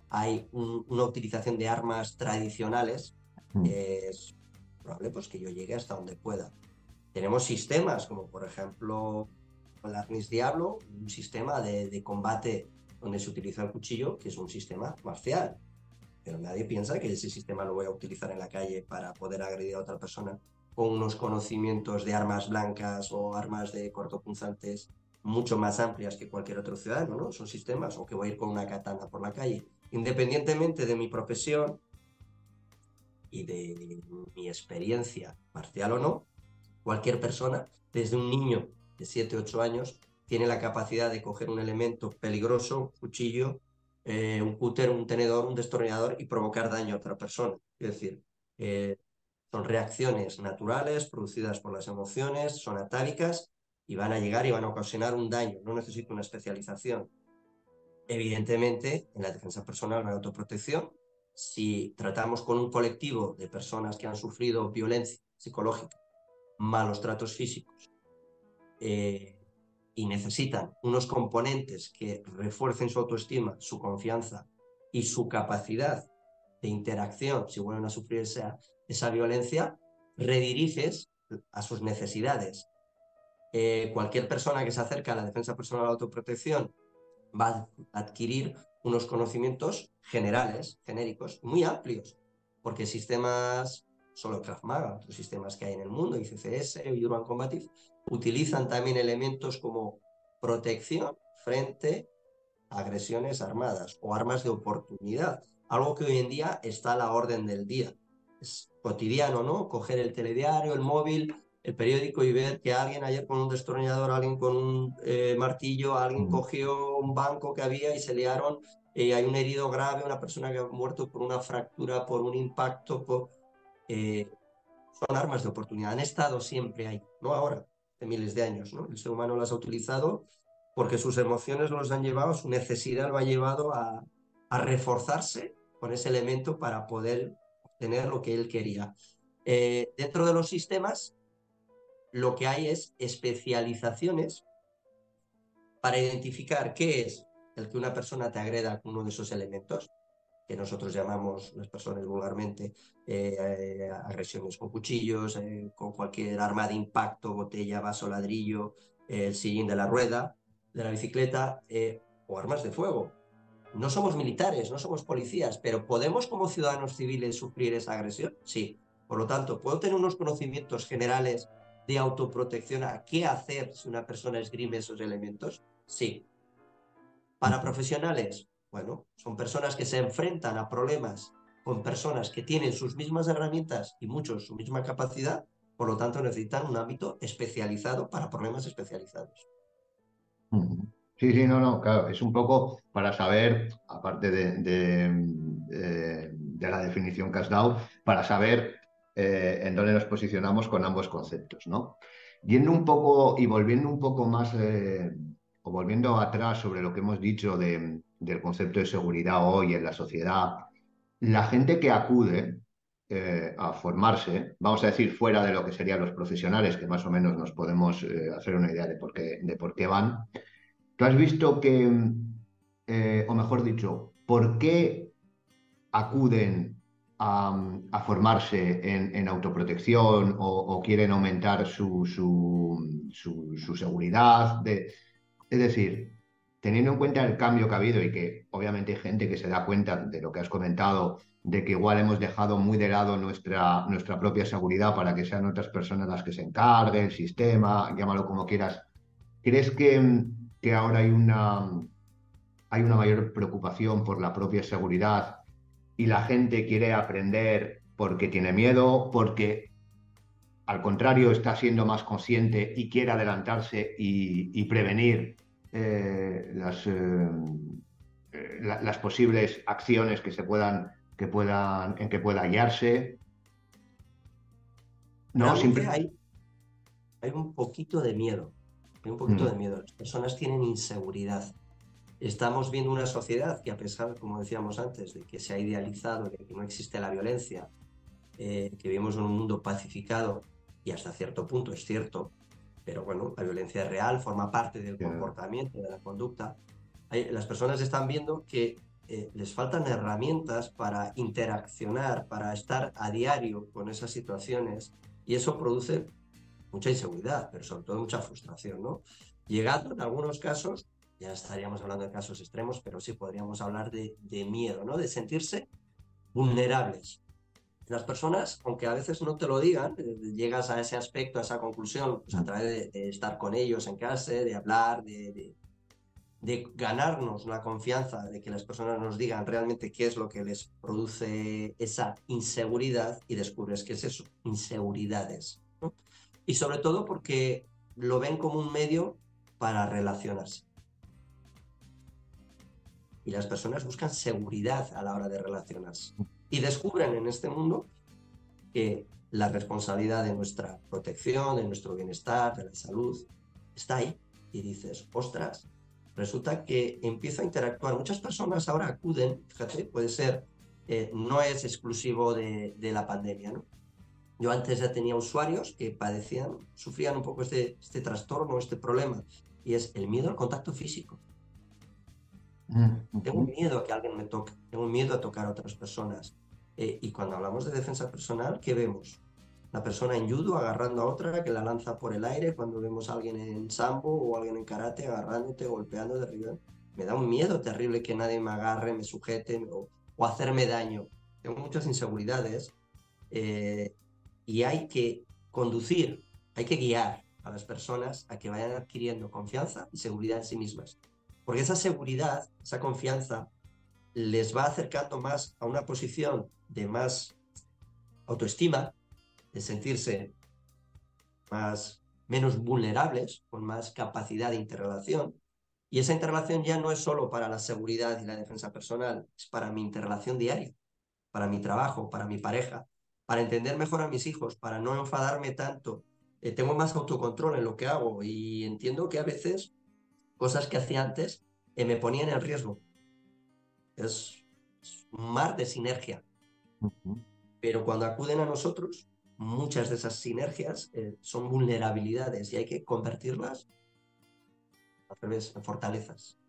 hay una utilización de armas tradicionales, mm. es probable pues, que yo llegue hasta donde pueda. Tenemos sistemas como por ejemplo el Arnis Diablo, un sistema de, combate donde se utiliza el cuchillo, que es un sistema marcial. pero nadie piensa que ese sistema lo voy a utilizar en la calle para poder agredir a otra persona con unos conocimientos de armas blancas o armas de cortopunzantes mucho más amplias que cualquier otro ciudadano, ¿no? Son sistemas, o que voy a ir con una katana por la calle. Independientemente de mi profesión y de mi experiencia, marcial o no, cualquier persona, desde un niño de 7, 8 años, tiene la capacidad de coger un elemento peligroso, un cuchillo, eh, un cúter, un tenedor, un destornillador y provocar daño a otra persona. Es decir, eh, son reacciones naturales producidas por las emociones, son atávicas y van a llegar y van a ocasionar un daño. No necesito una especialización. Evidentemente, en la defensa personal, la autoprotección, si tratamos con un colectivo de personas que han sufrido violencia psicológica, malos tratos físicos, eh, y necesitan unos componentes que refuercen su autoestima, su confianza y su capacidad de interacción si vuelven a sufrir esa, violencia, rediriges a sus necesidades. Eh, cualquier persona que se acerca a la defensa personal de autoprotección va a adquirir unos conocimientos generales, genéricos, muy amplios, porque sistemas, solo Krav Maga, otros sistemas que hay en el mundo, ICCS y Urban Combative, utilizan también elementos como protección frente a agresiones armadas o armas de oportunidad, algo que hoy en día está a la orden del día. Es cotidiano, ¿no? Coger el telediario, el móvil, el periódico y ver que alguien ayer con un destornillador, alguien con un eh, martillo, alguien cogió un banco que había y se liaron, y hay un herido grave, una persona que ha muerto por una fractura, por un impacto, eh, son armas de oportunidad, han estado siempre ahí, no ahora, de miles de años, ¿no? El ser humano las ha utilizado porque sus emociones los han llevado, su necesidad lo ha llevado a, reforzarse con ese elemento para poder obtener lo que él quería. Eh, dentro de los sistemas lo que hay es especializaciones para identificar qué es el que una persona te agreda con uno de esos elementos, que nosotros llamamos las personas vulgarmente eh, agresiones con cuchillos, eh, con cualquier arma de impacto, botella, vaso, ladrillo, el sillín de la rueda, de la bicicleta eh, o armas de fuego. No somos militares, no somos policías, pero ¿podemos como ciudadanos civiles sufrir esa agresión? Sí. Por lo tanto, ¿puedo tener unos conocimientos generales de autoprotección a qué hacer si una persona esgrime esos elementos? Sí. Para profesionales, bueno, son personas que se enfrentan a problemas con personas que tienen sus mismas herramientas y muchos su misma capacidad, por lo tanto necesitan un ámbito especializado para problemas especializados. Sí, sí, no, no, claro, es un poco para saber, aparte de, de la definición que has dado, para saber eh, en dónde nos posicionamos con ambos conceptos, ¿no? Yendo un poco y volviendo un poco más, eh, o volviendo atrás sobre lo que hemos dicho del concepto de seguridad hoy en la sociedad, la gente que acude eh, a formarse, vamos a decir, fuera de lo que serían los profesionales, que más o menos nos podemos hacer una idea de por qué, van, tú has visto que, o mejor dicho, ¿por qué acuden a, formarse en, autoprotección o, quieren aumentar su, su, seguridad. De, es decir, teniendo en cuenta el cambio que ha habido y que obviamente hay gente que se da cuenta de lo que has comentado, de que igual hemos dejado muy de lado nuestra, nuestra propia seguridad para que sean otras personas las que se encarguen, el sistema, llámalo como quieras. ¿Crees que, que ahora hay una, hay una mayor preocupación por la propia seguridad y la gente quiere aprender porque tiene miedo, porque al contrario está siendo más consciente y quiere adelantarse y, prevenir eh, las, eh, eh, las posibles acciones que se puedan, que puedan, en que pueda hallarse. No, siempre hay, hay un poquito de miedo. Hay un poquito mm. de miedo. Las personas tienen inseguridad estamos viendo una sociedad que a pesar, como decíamos antes, de que se ha idealizado, de que no existe la violencia, eh, que vivimos en un mundo pacificado y hasta cierto punto es cierto, pero bueno, la violencia es real, forma parte del comportamiento, de la conducta. las personas están viendo que eh, les faltan herramientas para interaccionar, para estar a diario con esas situaciones y eso produce mucha inseguridad, pero sobre todo mucha frustración, ¿no? Llegando en algunos casos ya estaríamos hablando de casos extremos, pero sí podríamos hablar de, miedo, ¿no? De sentirse vulnerables. Las personas, aunque a veces no te lo digan, eh, llegas a ese aspecto, a esa conclusión, pues a través de, estar con ellos en casa, de hablar, de, de, ganarnos la confianza, de que las personas nos digan realmente qué es lo que les produce esa inseguridad y descubres que es eso, inseguridades. Y sobre todo porque lo ven como un medio para relacionarse. Y las personas buscan seguridad a la hora de relacionarse. Y descubren en este mundo que la responsabilidad de nuestra protección, de nuestro bienestar, de la salud, está ahí. Y dices, ostras, resulta que empiezo a interactuar. Muchas personas ahora acuden, fíjate, puede ser, eh, no es exclusivo de, de, la pandemia, ¿no? Yo antes ya tenía usuarios que padecían, sufrían un poco este, este trastorno, este problema, y es el miedo al contacto físico. Tengo miedo a que alguien me toque, tengo miedo a tocar a otras personas. Eh, y cuando hablamos de defensa personal, ¿qué vemos? La persona en judo agarrando a otra que la lanza por el aire, cuando vemos a alguien en sambo o alguien en karate agarrándote, golpeando, derribando. Me da un miedo terrible que nadie me agarre, me sujete o, hacerme daño. Tengo muchas inseguridades eh, y hay que conducir, hay que guiar a las personas a que vayan adquiriendo confianza y seguridad en sí mismas. Porque esa seguridad, esa confianza, les va acercando más a una posición de más autoestima, de sentirse más, menos vulnerables, con más capacidad de interrelación. Y esa interrelación ya no es solo para la seguridad y la defensa personal, es para mi interrelación diaria, para mi trabajo, para mi pareja, para entender mejor a mis hijos, para no enfadarme tanto. Eh, tengo más autocontrol en lo que hago y entiendo que a veces cosas que hacía antes eh, me ponían en riesgo. Es, un mar de sinergia. Pero cuando acuden a nosotros, muchas de esas sinergias eh, son vulnerabilidades y hay que convertirlas a través en fortalezas.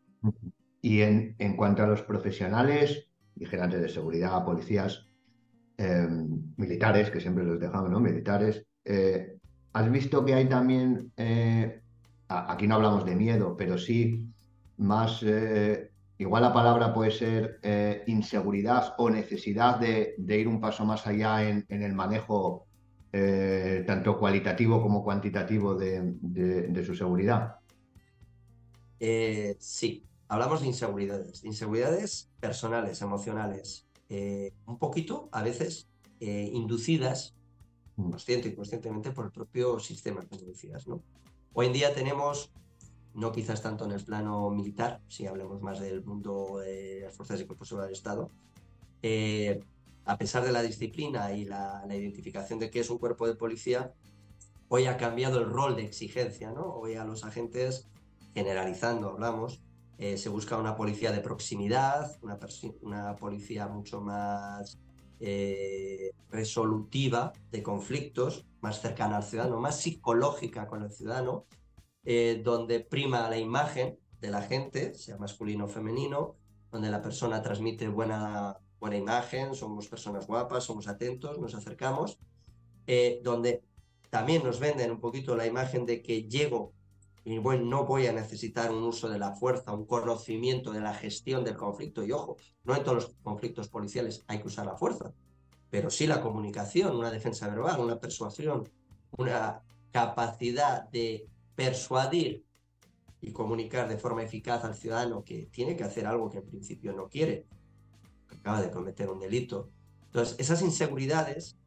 Y en, en, cuanto a los profesionales, vigilantes de seguridad, policías, em, militares, que siempre los dejamos, ¿no? Militares, eh, ¿has visto que hay también aquí no hablamos de miedo, pero sí más, eh, igual la palabra puede ser eh, inseguridad o necesidad de, ir un paso más allá en, el manejo eh, tanto cualitativo como cuantitativo de, su seguridad. sí, hablamos de inseguridades, inseguridades personales, emocionales, un poquito a veces inducidas mm. consciente y conscientemente por el propio sistema, como decías, ¿no? Hoy en día tenemos, no quizás tanto en el plano militar, si hablamos más del mundo de las fuerzas y cuerpos del Estado, eh, a pesar de la disciplina y la, identificación de qué es un cuerpo de policía, hoy ha cambiado el rol de exigencia, ¿no? Hoy a los agentes, generalizando hablamos, eh, se busca una policía de proximidad, una, una policía mucho más eh, resolutiva de conflictos, más cercana al ciudadano, más psicológica con el ciudadano, eh, donde prima la imagen de la gente, sea masculino o femenino, donde la persona transmite buena, buena imagen, somos personas guapas, somos atentos, nos acercamos, eh, donde también nos venden un poquito la imagen de que llego y bueno, no voy a necesitar un uso de la fuerza, un conocimiento de la gestión del conflicto. Y ojo, no en todos los conflictos policiales hay que usar la fuerza, pero sí la comunicación, una defensa verbal, una persuasión, una capacidad de persuadir y comunicar de forma eficaz al ciudadano que tiene que hacer algo que en principio no quiere, que acaba de cometer un delito. Entonces, esas inseguridades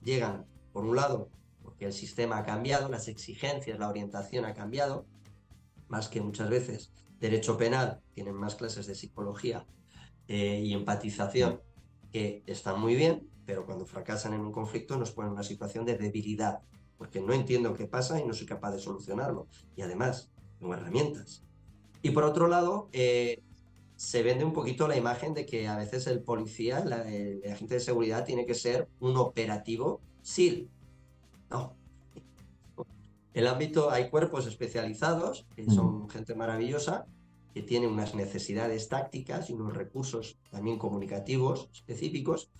llegan, por un lado, porque el sistema ha cambiado, las exigencias, la orientación ha cambiado, más que muchas veces derecho penal, tienen más clases de psicología eh, y empatización que están muy bien, pero cuando fracasan en un conflicto nos ponen en una situación de debilidad, porque no entiendo qué pasa y no soy capaz de solucionarlo. Y además, tengo herramientas. Y por otro lado, eh, se vende un poquito la imagen de que a veces el policía, el agente de seguridad, tiene que ser un operativo SIL, no. El ámbito, hay cuerpos especializados, que son gente maravillosa, que tienen unas necesidades tácticas y unos recursos también comunicativos específicos,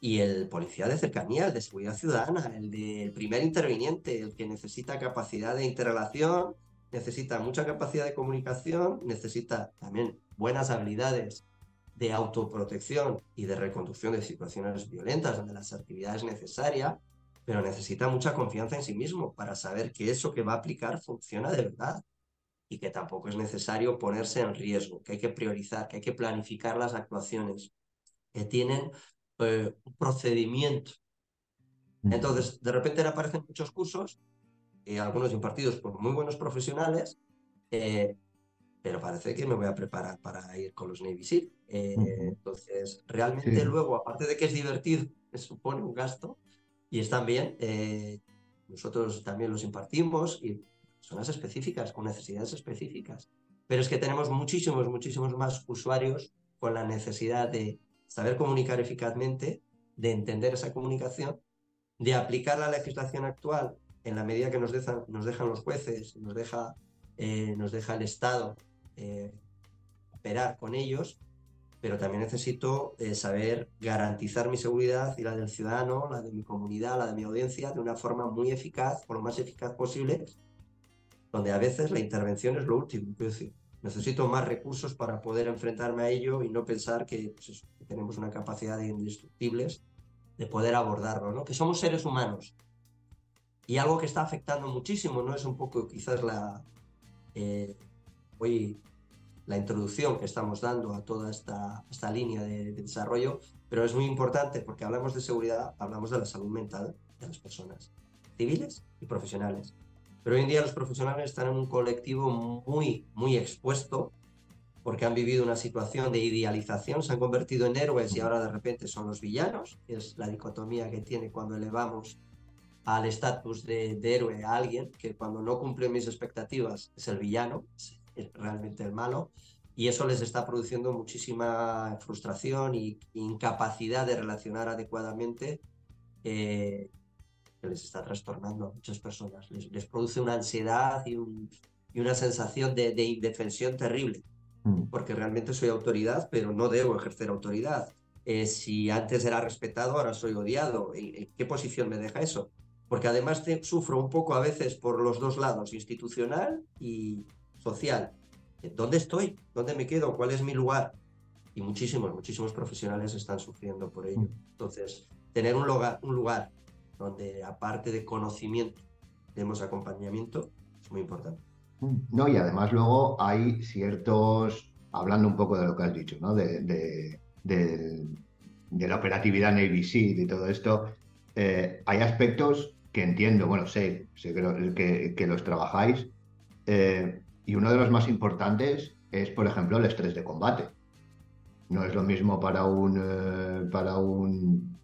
y el policía de cercanía, el de seguridad ciudadana, el del primer interviniente, el que necesita capacidad de interrelación, necesita mucha capacidad de comunicación, necesita también buenas habilidades de autoprotección y de reconducción de situaciones violentas donde la asertividad es necesaria, pero necesita mucha confianza en sí mismo para saber que eso que va a aplicar funciona de verdad y que tampoco es necesario ponerse en riesgo, que hay que priorizar, que hay que planificar las actuaciones, que tienen eh, un procedimiento. Entonces, de repente aparecen muchos cursos, y algunos impartidos por muy buenos profesionales, eh, pero parece que me voy a preparar para ir con los Navy SEAL. Eh, entonces, realmente luego, aparte de que es divertido, me [laughs] supone un gasto, y están bien, eh, nosotros también los impartimos y personas específicas, con necesidades específicas. Pero es que tenemos muchísimos, muchísimos más usuarios con la necesidad de saber comunicar eficazmente, de entender esa comunicación, de aplicar la legislación actual en la medida que nos, dejan, nos dejan los jueces, nos deja, eh, nos deja el Estado eh, operar con ellos, pero también necesito eh, saber garantizar mi seguridad y la del ciudadano, la de mi comunidad, la de mi audiencia, de una forma muy eficaz, o lo más eficaz posible, donde a veces la intervención es lo último. decir, necesito más recursos para poder enfrentarme a ello y no pensar que, pues tenemos una capacidad de indestructibles de poder abordarlo, ¿no? que somos seres humanos. Y algo que está afectando muchísimo, ¿no? Es un poco quizás la... Eh, hoy la introducción que estamos dando a toda esta, esta línea de, desarrollo, pero es muy importante porque hablamos de seguridad, hablamos de la salud mental de las personas, civiles y profesionales. Pero hoy en día los profesionales están en un colectivo muy, muy expuesto porque han vivido una situación de idealización, se han convertido en héroes y ahora de repente son los villanos, es la dicotomía que tiene cuando elevamos al estatus de, de, héroe a alguien, que cuando no cumple mis expectativas es el villano, realmente el malo, y eso les está produciendo muchísima frustración y incapacidad de relacionar adecuadamente, eh, que les está trastornando a muchas personas. Les, produce una ansiedad y, una sensación de, indefensión terrible, mm. porque realmente soy autoridad, pero no debo ejercer autoridad. Eh, si antes era respetado, ahora soy odiado. ¿En, qué posición me deja eso? Porque además sufro un poco a veces por los dos lados, institucional y, social. ¿Dónde estoy? ¿Dónde me quedo? ¿Cuál es mi lugar? Y muchísimos, muchísimos profesionales están sufriendo por ello. Mm. Entonces, tener un lugar, un lugar donde, aparte de conocimiento, demos acompañamiento, es muy importante. Mm. No, y además luego hay ciertos, hablando un poco de lo que has dicho, ¿no? De, de, de, la operatividad Navy SEAL y todo esto, eh, hay aspectos que entiendo, bueno, sé, sé que, que, los trabajáis, eh, y uno de los más importantes es, por ejemplo, el estrés de combate. No es lo mismo para un, eh, para un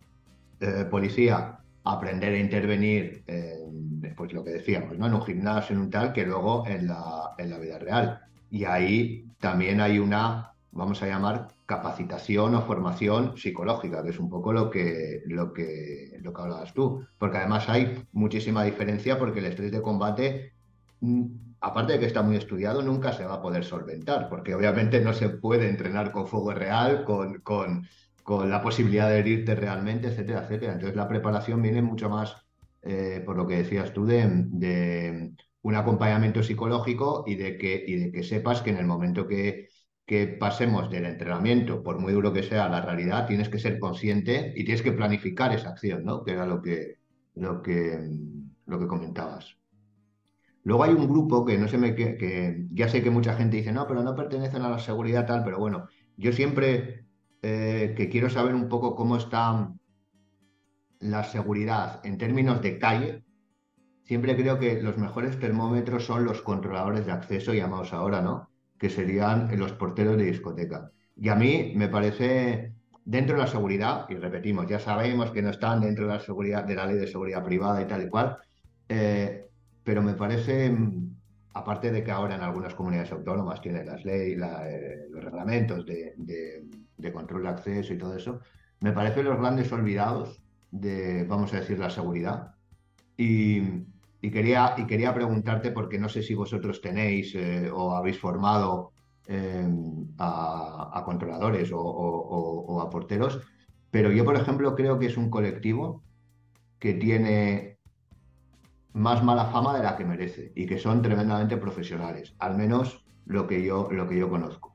eh, policía aprender a intervenir, en, pues lo que decíamos, ¿no? en un gimnasio, en un tal, que luego en la, en la vida real. Y ahí también hay una, vamos a llamar, capacitación o formación psicológica, que es un poco lo que, lo que, lo que hablabas tú. Porque además hay muchísima diferencia porque el estrés de combate mm, aparte de que está muy estudiado, nunca se va a poder solventar, porque obviamente no se puede entrenar con fuego real, con, con, con la posibilidad de herirte realmente, etcétera, etcétera. Entonces la preparación viene mucho más, eh, por lo que decías tú, de, un acompañamiento psicológico y de, que, y de que sepas que en el momento que, que pasemos del entrenamiento, por muy duro que sea, la realidad, tienes que ser consciente y tienes que planificar esa acción, ¿no? Que era lo que, lo que, lo que comentabas. Luego hay un grupo que no sé me que, ya sé que mucha gente dice, no, pero no pertenecen a la seguridad tal, pero bueno, yo siempre eh, que quiero saber un poco cómo está la seguridad en términos de calle, siempre creo que los mejores termómetros son los controladores de acceso, llamados ahora, ¿no? Que serían los porteros de discoteca. Y a mí me parece, dentro de la seguridad, y repetimos, ya sabemos que no están dentro de la seguridad, de la ley de seguridad privada y tal y cual, eh, pero me parece, mm, aparte de que ahora en algunas comunidades autónomas tienen las leyes, eh, los reglamentos de, control de acceso y todo eso, me parecen los grandes olvidados de, vamos a decir, la seguridad. Y, quería, y quería preguntarte, porque no sé si vosotros tenéis eh, o habéis formado em, a, controladores o a porteros, pero yo, por ejemplo, creo que es un colectivo que tiene más mala fama de la que merece y que son tremendamente profesionales, al menos lo que yo, lo que yo conozco.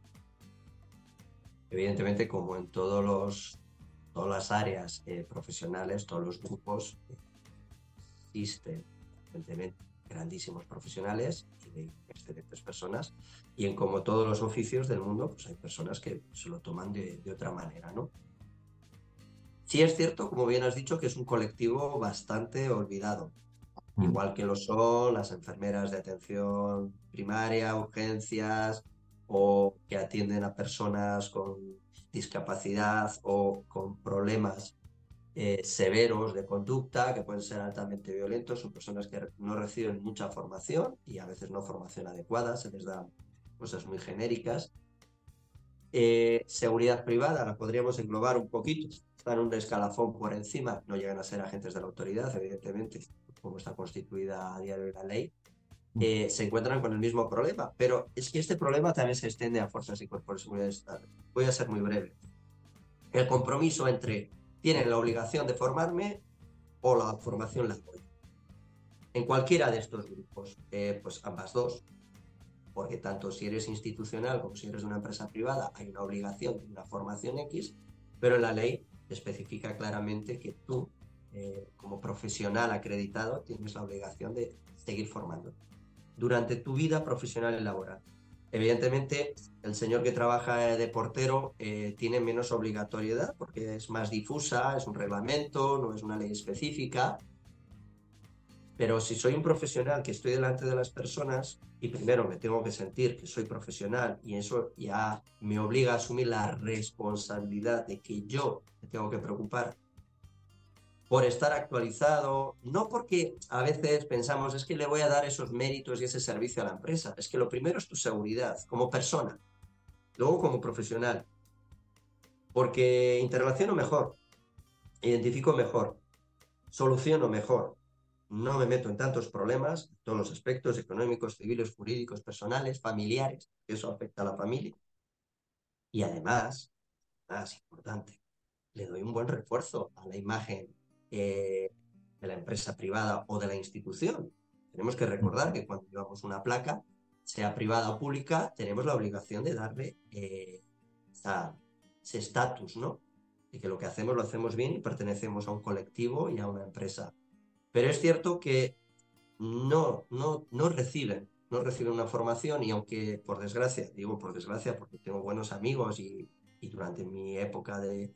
evidentemente, como en todos los, todas las áreas eh, profesionales, todos los grupos, existen, evidentemente, grandísimos profesionales y excelentes personas. Y en como todos los oficios del mundo, pues hay personas que se lo toman de, de otra manera, ¿no? Sí es cierto, como bien has dicho, que es un colectivo bastante olvidado, mm. igual que lo son las enfermeras de atención primaria, urgencias o que atienden a personas con discapacidad o con problemas eh, severos de conducta que pueden ser altamente violentos, son personas que no reciben mucha formación y a veces no formación adecuada, se les da cosas muy genéricas. Eh, seguridad privada la podríamos englobar un poquito, están un escalafón por encima, no llegan a ser agentes de la autoridad, evidentemente, como está constituida a diario la ley, mm. eh, se encuentran con el mismo problema. Pero es que este problema también se extiende a fuerzas y cuerpos de seguridad Estado. Voy a ser muy breve. El compromiso entre tienen la obligación de formarme o la formación la doy. En cualquiera de estos grupos, eh, pues ambas dos, porque tanto si eres institucional como si eres de una empresa privada hay una obligación de una formación X, pero la ley especifica claramente que tú, eh, como profesional acreditado, tienes la obligación de seguir formando durante tu vida profesional y laboral. Evidentemente, el señor que trabaja de portero eh, tiene menos obligatoriedad porque es más difusa, es un reglamento, no es una ley específica. Pero si soy un profesional que estoy delante de las personas y primero me tengo que sentir que soy profesional y eso ya me obliga a asumir la responsabilidad de que yo me tengo que preocupar por estar actualizado, no porque a veces pensamos es que le voy a dar esos méritos y ese servicio a la empresa, es que lo primero es tu seguridad como persona, luego como profesional, porque interrelaciono mejor, identifico mejor, soluciono mejor, no me meto en tantos problemas, todos los aspectos económicos, civiles, jurídicos, personales, familiares, eso afecta a la familia. Y además, más importante, le doy un buen refuerzo a la imagen eh, de la empresa privada o de la institución. Tenemos que recordar que cuando llevamos una placa, sea privada o pública, tenemos la obligación de darle eh, ese estatus, ¿no? De que lo que hacemos lo hacemos bien y pertenecemos a un colectivo y a una empresa. Pero es cierto que no, no, no reciben, no reciben una formación y aunque por desgracia, digo por desgracia porque tengo buenos amigos y durante mi época de,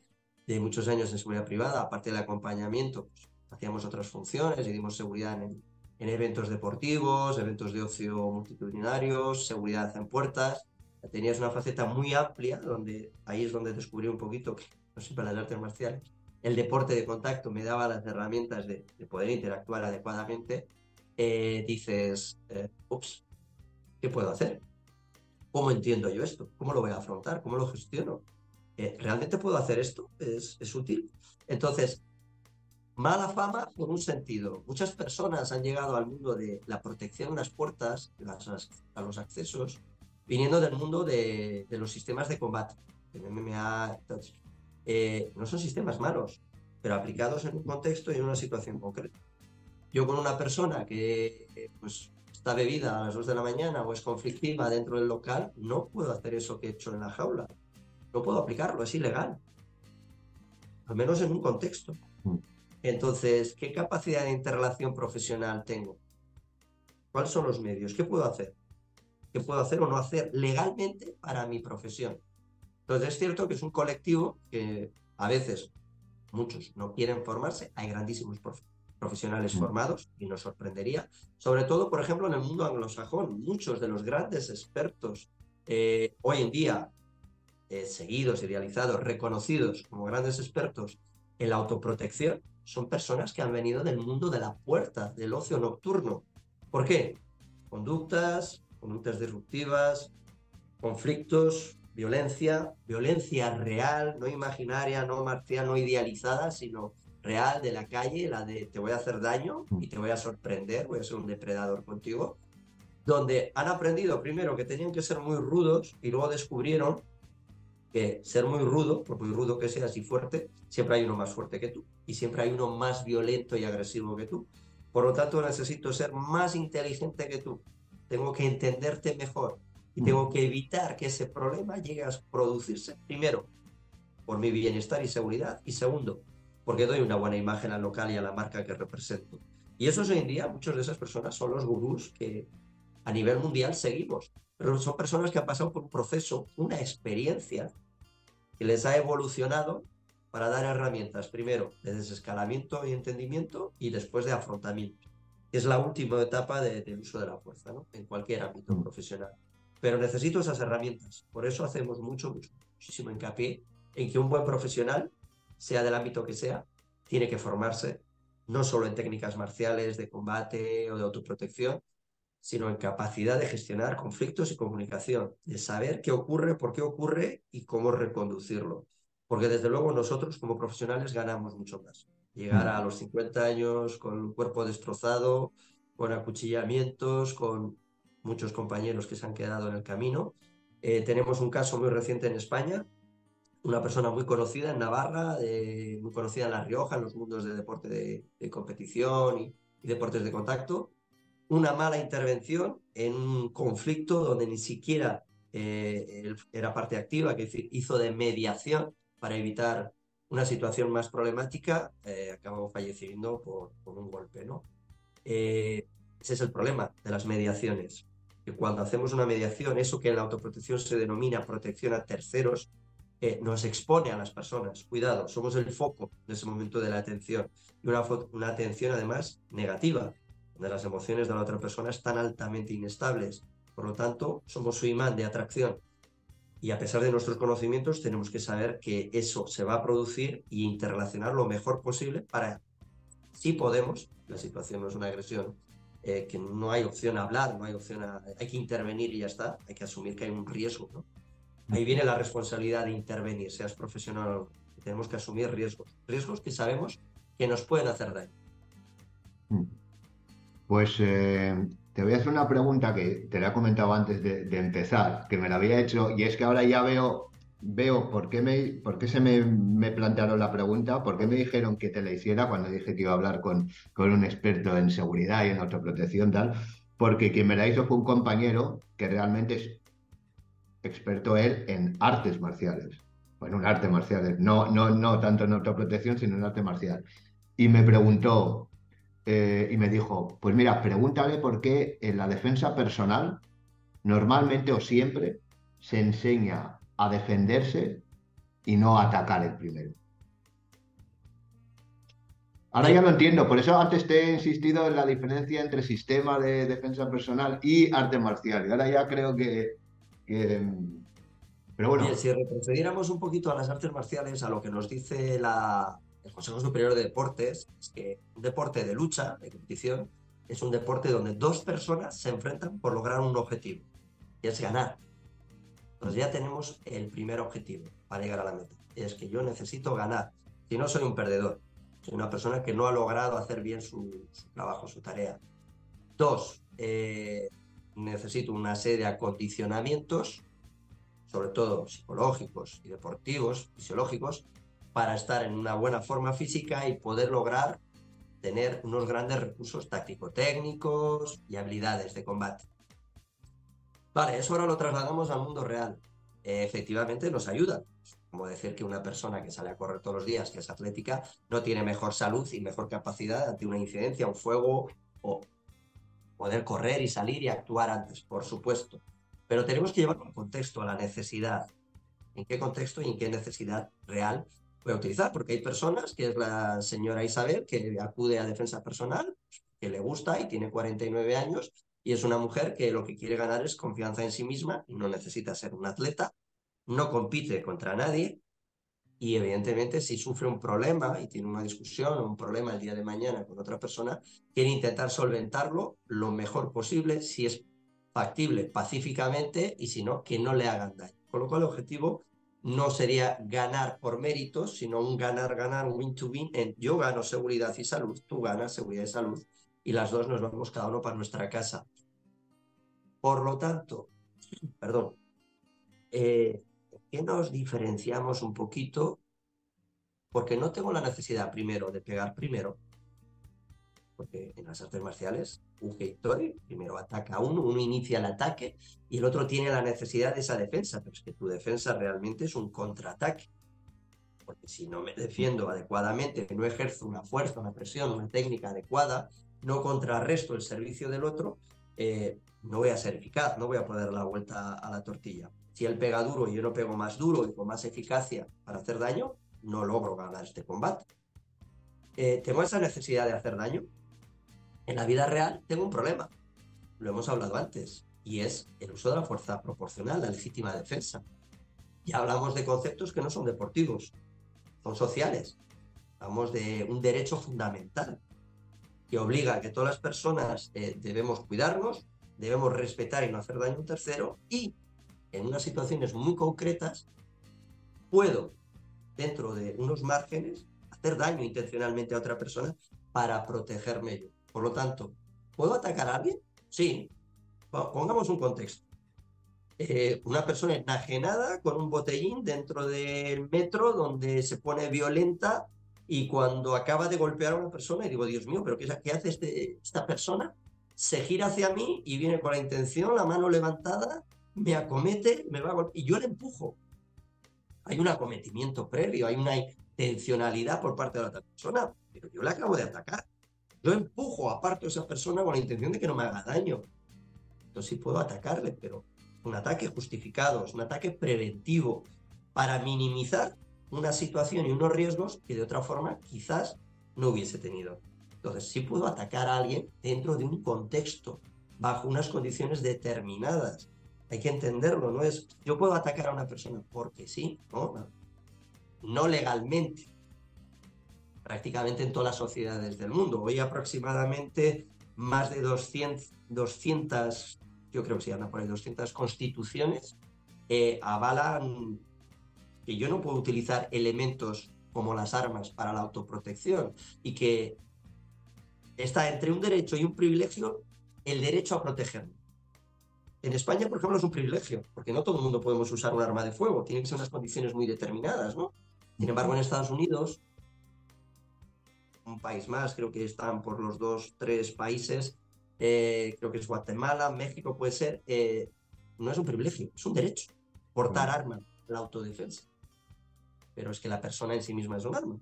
de muchos años en seguridad privada, aparte del acompañamiento, pues, hacíamos otras funciones y dimos seguridad en, eventos deportivos, eventos de ocio multitudinarios, seguridad en puertas. Tenías una faceta muy amplia, donde ahí es donde descubrí un poquito que, no sé, para las artes marciales, el deporte de contacto me daba las herramientas de, poder interactuar adecuadamente. Eh, dices, eh, ups, ¿qué puedo hacer? ¿Cómo entiendo yo esto? ¿Cómo lo voy a afrontar? ¿Cómo lo gestiono? Eh, ¿realmente puedo hacer esto? ¿Es, útil? Entonces, mala fama por un sentido. Muchas personas han llegado al mundo de la protección de las puertas, a los accesos, viniendo del mundo de, los sistemas de combate, MMA. Eh, no son sistemas malos, pero aplicados en un contexto y en una situación concreta. Yo con una persona que pues, está bebida a las 2 de la mañana o es conflictiva dentro del local, no puedo hacer eso que he hecho en la jaula no puedo aplicarlo, es ilegal. Al menos en un contexto. Mm. Entonces, ¿qué capacidad de interrelación profesional tengo? ¿Cuáles son los medios? ¿Qué puedo hacer? ¿Qué puedo hacer o no hacer legalmente para mi profesión? Entonces, es cierto que es un colectivo que a veces muchos no quieren formarse, hay grandísimos profesionales mm. formados y nos sorprendería, sobre todo, por ejemplo, en el mundo anglosajón, muchos de los grandes expertos eh, hoy en día eh, seguidos, idealizados, reconocidos como grandes expertos en la autoprotección, son personas que han venido del mundo de la puerta, del ocio nocturno. ¿Por qué? Conductas, conductas disruptivas, conflictos, violencia, violencia real, no imaginaria, no marcial, no idealizada, sino real de la calle, la de te voy a hacer daño y te voy a sorprender, voy a ser un depredador contigo, donde han aprendido primero que tenían que ser muy rudos y luego descubrieron que ser muy rudo, por muy rudo que seas y fuerte, siempre hay uno más fuerte que tú y siempre hay uno más violento y agresivo que tú. Por lo tanto, necesito ser más inteligente que tú. Tengo que entenderte mejor y tengo que evitar que ese problema llegue a producirse, primero, por mi bienestar y seguridad, y segundo, porque doy una buena imagen al local y a la marca que represento. Y eso hoy en día, muchas de esas personas son los gurús que a nivel mundial seguimos, pero son personas que han pasado por un proceso, una experiencia que les ha evolucionado para dar herramientas, primero, de desescalamiento y entendimiento y después de afrontamiento. Es la última etapa del uso de la fuerza, ¿no? En cualquier ámbito mm. profesional. Pero necesito esas herramientas. Por eso hacemos mucho, muchísimo hincapié en que un buen profesional, sea del ámbito que sea, tiene que formarse no solo en técnicas marciales de combate o de autoprotección, sino en capacidad de gestionar conflictos y comunicación, de saber qué ocurre, por qué ocurre y cómo reconducirlo. Porque desde luego nosotros como profesionales ganamos mucho más. Llegar mm. a los 50 años con un cuerpo destrozado, con acuchillamientos, con muchos compañeros que se han quedado en el camino. Eh, tenemos un caso muy reciente en España, una persona muy conocida en Navarra, muy conocida en La Rioja, en los mundos de deporte de, competición y, deportes de contacto. Una mala intervención en un conflicto donde ni siquiera eh, era parte activa, que hizo de mediación para evitar una situación más problemática, eh, acabó falleciendo por, un golpe. ¿no? Eh, ese es el problema de las mediaciones, que cuando hacemos una mediación, eso que en la autoprotección se denomina protección a terceros, eh, nos expone a las personas. Cuidado, somos el foco en ese momento de la atención. Y una, una atención además negativa, donde las emociones de la otra persona están altamente inestables. Por lo tanto, somos su imán de atracción. Y a pesar de nuestros conocimientos, tenemos que saber que eso se va a producir y interrelacionar lo mejor posible para, si podemos, la situación no es una agresión, eh, que no hay opción a hablar, no hay opción a, hay que intervenir y ya está, hay que asumir que hay un riesgo, ¿no? Ahí viene la responsabilidad de intervenir, seas profesional o no. Tenemos que asumir riesgos, riesgos que sabemos que nos pueden hacer daño. Mm. Pues eh, te voy a hacer una pregunta que te la he comentado antes de, empezar, que me la había hecho, y es que ahora ya veo, veo por qué, me, por qué se me, plantearon la pregunta, por qué me dijeron que te la hiciera cuando dije que iba a hablar con, con un experto en seguridad y en autoprotección, tal, porque quien me la hizo fue un compañero que realmente es experto él en artes marciales. Bueno, en artes marciales, no, no, no tanto en autoprotección, sino en arte marcial. Y me preguntó, eh, y me dijo, pues mira, pregúntale por qué en la defensa personal normalmente o siempre se enseña a defenderse y no a atacar el primero. Ahora ya lo entiendo, por eso antes te he insistido en la diferencia entre sistema de defensa personal y arte marcial. Y ahora ya creo que, pero bueno. si retrocediéramos un poquito a las artes marciales, a lo que nos dice el Consejo Superior de Deportes, es que un deporte de lucha, de competición, es un deporte donde dos personas se enfrentan por lograr un objetivo, y es ganar. Entonces ya tenemos el primer objetivo para llegar a la meta. Es que yo necesito ganar. Si no soy un perdedor, soy una persona que no ha logrado hacer bien su, trabajo, su tarea. Dos, eh, necesito una serie de acondicionamientos, sobre todo psicológicos y deportivos, fisiológicos, para estar en una buena forma física y poder lograr tener unos grandes recursos táctico-técnicos y habilidades de combate. Vale, eso ahora lo trasladamos al mundo real. efectivamente nos ayuda. Como decir que una persona que sale a correr todos los días, que es atlética, no tiene mejor salud y mejor capacidad ante una incidencia, un fuego o poder correr y salir y actuar antes, por supuesto. Pero tenemos que llevar un contexto, a la necesidad. ¿En qué contexto y en qué necesidad real voy a utilizar? Porque hay personas, que es la señora Isabel, que acude a defensa personal, que le gusta y tiene 49 años, y es una mujer que lo que quiere ganar es confianza en sí misma, no necesita ser un atleta, no compite contra nadie, y evidentemente si sufre un problema y tiene una discusión o un problema el día de mañana con otra persona, quiere intentar solventarlo lo mejor posible, si es factible pacíficamente y si no, que no le hagan daño. Con lo cual el objetivo no sería ganar por méritos, sino un ganar-ganar, un win-to-win en yo gano seguridad y salud, tú ganas seguridad y salud y las dos nos vamos cada uno para nuestra casa. Por lo tanto, perdón, eh, qué nos diferenciamos un poquito? Porque no tengo la necesidad primero de pegar primero, porque en las artes marciales Ujeitori, primero ataca uno, uno inicia el ataque y el otro tiene la necesidad de esa defensa, pero es que tu defensa realmente es un contraataque. Porque si no me defiendo adecuadamente, no ejerzo una fuerza, una presión, una técnica adecuada, no contrarresto el servicio del otro, eh, no voy a ser eficaz, no voy a poder dar la vuelta a la tortilla. Si él pega duro y yo no pego más duro y con más eficacia para hacer daño, no logro ganar este combate. Eh, tengo esa necesidad de hacer daño, en la vida real tengo un problema, lo hemos hablado antes, y es el uso de la fuerza proporcional, la legítima defensa. Ya hablamos de conceptos que no son deportivos, son sociales. Hablamos de un derecho fundamental que obliga a que todas las personas eh, debemos cuidarnos, debemos respetar y no hacer daño a un tercero y en unas situaciones muy concretas puedo, dentro de unos márgenes, hacer daño intencionalmente a otra persona para protegerme yo. Por lo tanto, ¿puedo atacar a alguien? Sí. Pongamos un contexto. Eh, una persona enajenada con un botellín dentro del metro donde se pone violenta y cuando acaba de golpear a una persona y digo, Dios mío, pero ¿qué, qué hace este, esta persona? Se gira hacia mí y viene con la intención, la mano levantada, me acomete, me va a golpear y yo le empujo. Hay un acometimiento previo, hay una intencionalidad por parte de la otra persona, pero yo le acabo de atacar. Yo empujo, aparto a esa persona con la intención de que no me haga daño. Entonces sí puedo atacarle, pero un ataque justificado, es un ataque preventivo para minimizar una situación y unos riesgos que de otra forma quizás no hubiese tenido. Entonces sí puedo atacar a alguien dentro de un contexto, bajo unas condiciones determinadas. Hay que entenderlo, no es yo puedo atacar a una persona porque sí, no, no legalmente, prácticamente en todas las sociedades del mundo. Hoy aproximadamente más de 200, 200 yo creo que se por ahí 200 constituciones, eh, avalan que yo no puedo utilizar elementos como las armas para la autoprotección y que está entre un derecho y un privilegio el derecho a protegerme. En España, por ejemplo, es un privilegio, porque no todo el mundo podemos usar un arma de fuego, tienen que ser unas condiciones muy determinadas, ¿no? Sin embargo, en Estados Unidos un país más, creo que están por los dos, tres países, eh, creo que es Guatemala, México puede ser, eh, no es un privilegio, es un derecho, portar arma, la autodefensa. Pero es que la persona en sí misma es un arma.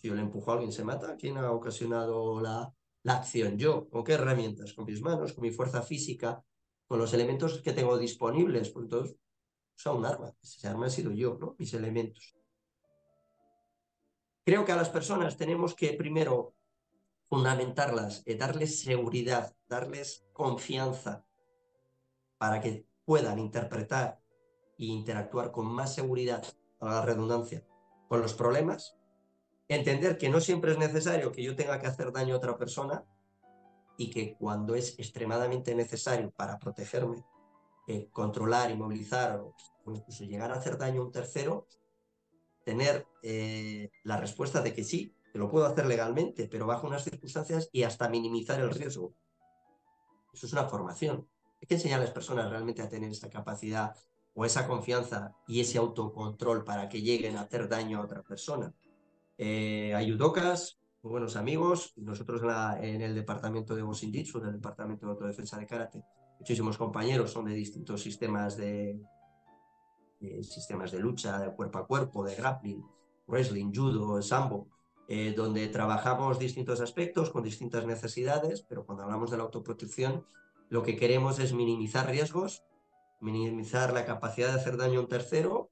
Si yo le empujo a alguien, se mata. ¿Quién ha ocasionado la, la acción? Yo. ¿Con qué herramientas? Con mis manos, con mi fuerza física, con los elementos que tengo disponibles. Por entonces, usa un arma. Ese arma ha sido yo, ¿no? Mis elementos. Creo que a las personas tenemos que primero fundamentarlas, eh, darles seguridad, darles confianza para que puedan interpretar e interactuar con más seguridad, a la redundancia, con los problemas. Entender que no siempre es necesario que yo tenga que hacer daño a otra persona y que cuando es extremadamente necesario para protegerme, eh, controlar, inmovilizar o incluso llegar a hacer daño a un tercero, tener eh, la respuesta de que sí, que lo puedo hacer legalmente, pero bajo unas circunstancias y hasta minimizar el riesgo. Eso es una formación. Hay que enseñar a las personas realmente a tener esa capacidad o esa confianza y ese autocontrol para que lleguen a hacer daño a otra persona. Eh, muy buenos amigos, nosotros en, el departamento de Boxing Jitsu, en el departamento de autodefensa de karate, muchísimos compañeros son de distintos sistemas de, sistemas de lucha, de cuerpo a cuerpo, de grappling, wrestling, judo, sambo, eh, donde trabajamos distintos aspectos con distintas necesidades, pero cuando hablamos de la autoprotección, lo que queremos es minimizar riesgos, minimizar la capacidad de hacer daño a un tercero,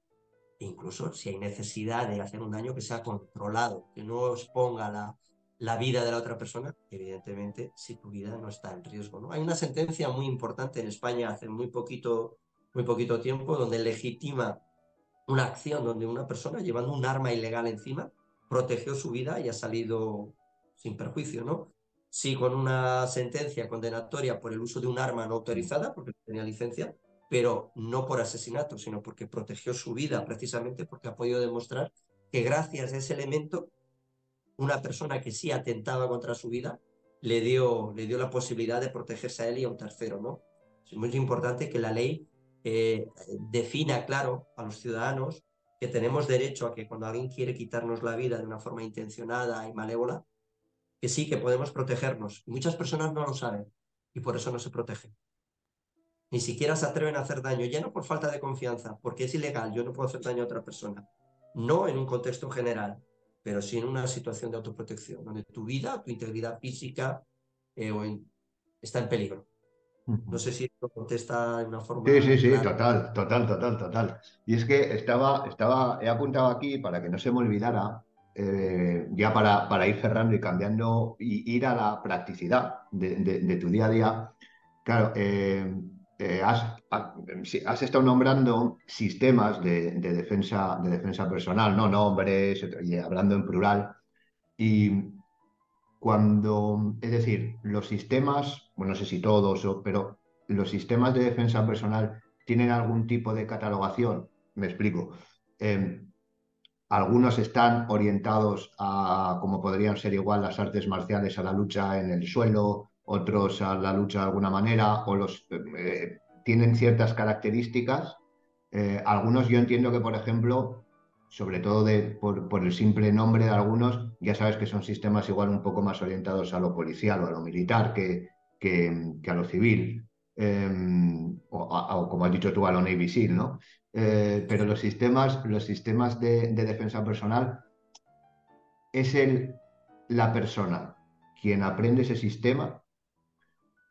e incluso si hay necesidad de hacer un daño que sea controlado, que no exponga la, la vida de la otra persona, evidentemente, si tu vida no está en riesgo. ¿no? Hay una sentencia muy importante en España hace muy poquito muy poquito tiempo, donde legitima una acción donde una persona llevando un arma ilegal encima protegió su vida y ha salido sin perjuicio, ¿no? Sí, con una sentencia condenatoria por el uso de un arma no autorizada, porque tenía licencia, pero no por asesinato, sino porque protegió su vida, precisamente porque ha podido demostrar que gracias a ese elemento, una persona que sí atentaba contra su vida le dio, le dio la posibilidad de protegerse a él y a un tercero, ¿no? Es muy importante que la ley defina claro a los ciudadanos que tenemos derecho a que cuando alguien quiere quitarnos la vida de una forma intencionada y malévola, que sí, que podemos protegernos. muchas personas no lo saben. y por eso no se protegen. Ni siquiera se atreven a hacer daño, ya no por falta de confianza, porque es ilegal, yo no puedo hacer daño a otra persona. No en un contexto general, pero sí en una situación de autoprotección, donde tu vida, tu integridad física eh, está en peligro. No sé si esto contesta de una forma. Sí, sí, sí, total, total, total, total. Y es que estaba, estaba, he apuntado aquí para que no se me olvidara, eh, ya para, para, ir cerrando y cambiando, y ir a la practicidad de, tu día a día. Claro, eh, eh, has, has, estado nombrando sistemas de, defensa, de defensa personal, no nombres, y hablando en plural. Y cuando, es decir, los sistemas, bueno, no sé si todos, pero los sistemas de defensa personal tienen algún tipo de catalogación. Me explico. Em, algunos están orientados a, como podrían ser igual las artes marciales, a la lucha en el suelo, otros a la lucha de alguna manera, o los eh, tienen ciertas características. Eh, algunos yo entiendo que, por ejemplo, sobre todo de, por, el simple nombre de algunos, ya sabes que son sistemas igual un poco más orientados a lo policial o a lo militar que, que, a lo civil, em, o, como has dicho tú, a lo Navy SEAL, ¿no? Eh, pero los sistemas, los sistemas de, defensa personal es el, la persona quien aprende ese sistema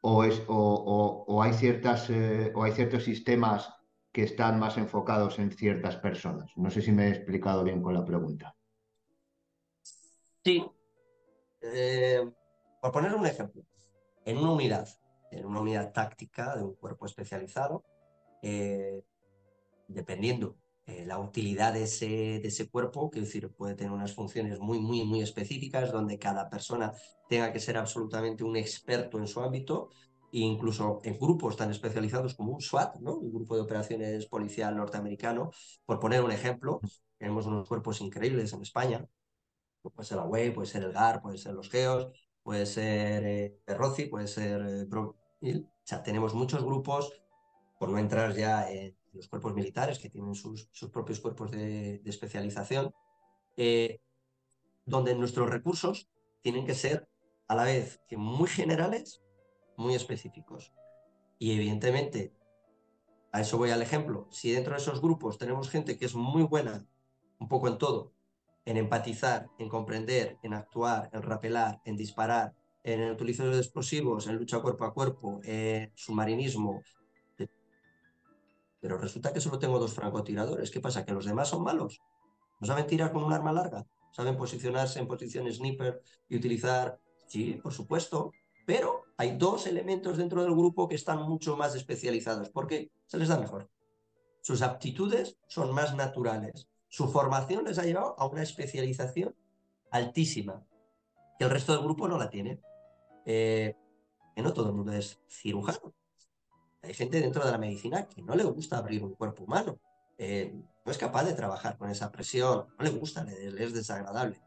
o, es, o, hay, ciertas, eh, o hay ciertos sistemas que están más enfocados en ciertas personas. No sé si me he explicado bien con la pregunta. Sí. Eh, por poner un ejemplo, en una unidad, en una unidad táctica de un cuerpo especializado, eh, dependiendo eh, la utilidad de ese, de ese cuerpo, que decir, puede tener unas funciones muy, muy, muy específicas, donde cada persona tenga que ser absolutamente un experto en su ámbito, incluso en grupos tan especializados como un SWAT, ¿no? un grupo de operaciones policial norteamericano, por poner un ejemplo, tenemos unos cuerpos increíbles en España, puede ser la WEI, puede ser el GAR, puede ser los GEOS, puede ser eh, puede ser eh, o sea, tenemos muchos grupos, por no entrar ya en los cuerpos militares que tienen sus, sus propios cuerpos de, especialización, eh, donde nuestros recursos tienen que ser a la vez que muy generales muy específicos. Y evidentemente, a eso voy al ejemplo, si dentro de esos grupos tenemos gente que es muy buena, un poco en todo, en empatizar, en comprender, en actuar, en rapelar, en disparar, en el utilización de explosivos, en lucha cuerpo a cuerpo, en submarinismo, pero resulta que solo tengo dos francotiradores. ¿Qué pasa? ¿Que los demás son malos? ¿No saben tirar con un arma larga? ¿Saben posicionarse en posición sniper y utilizar? Sí, por supuesto, pero hay dos elementos dentro del grupo que están mucho más especializados porque se les da mejor. Sus aptitudes son más naturales. Su formación les ha llevado a una especialización altísima, que el resto del grupo no la tiene. Eh, no todo el mundo es cirujano. Hay gente dentro de la medicina que no le gusta abrir un cuerpo humano. Eh, no es capaz de trabajar con esa presión, no le gusta, le, es desagradable.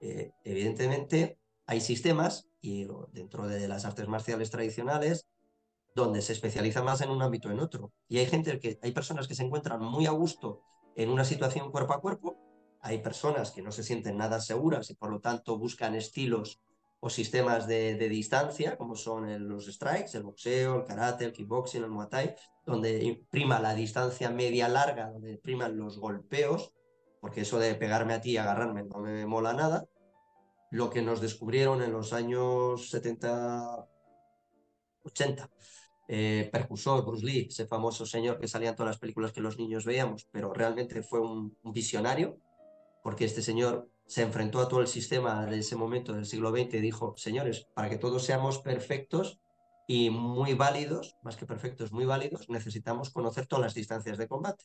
Eh, evidentemente, hay sistemas y dentro de las artes marciales tradicionales donde se especializa más en un ámbito en otro. Y hay gente que hay personas que se encuentran muy a gusto en una situación cuerpo a cuerpo, hay personas que no se sienten nada seguras y por lo tanto buscan estilos o sistemas de, distancia, como son los strikes, el boxeo, el karate, el kickboxing, el muay thai, donde prima la distancia media-larga, donde priman los golpeos, porque eso de pegarme a ti y agarrarme no me mola nada, lo que nos descubrieron en los años 70, 80. Eh, Bruce Lee, ese famoso señor que salía en todas las películas que los niños veíamos, pero realmente fue un, visionario, porque este señor se enfrentó a todo el sistema de ese momento del siglo XX y dijo, señores, para que todos seamos perfectos y muy válidos, más que perfectos, muy válidos, necesitamos conocer todas las distancias de combate.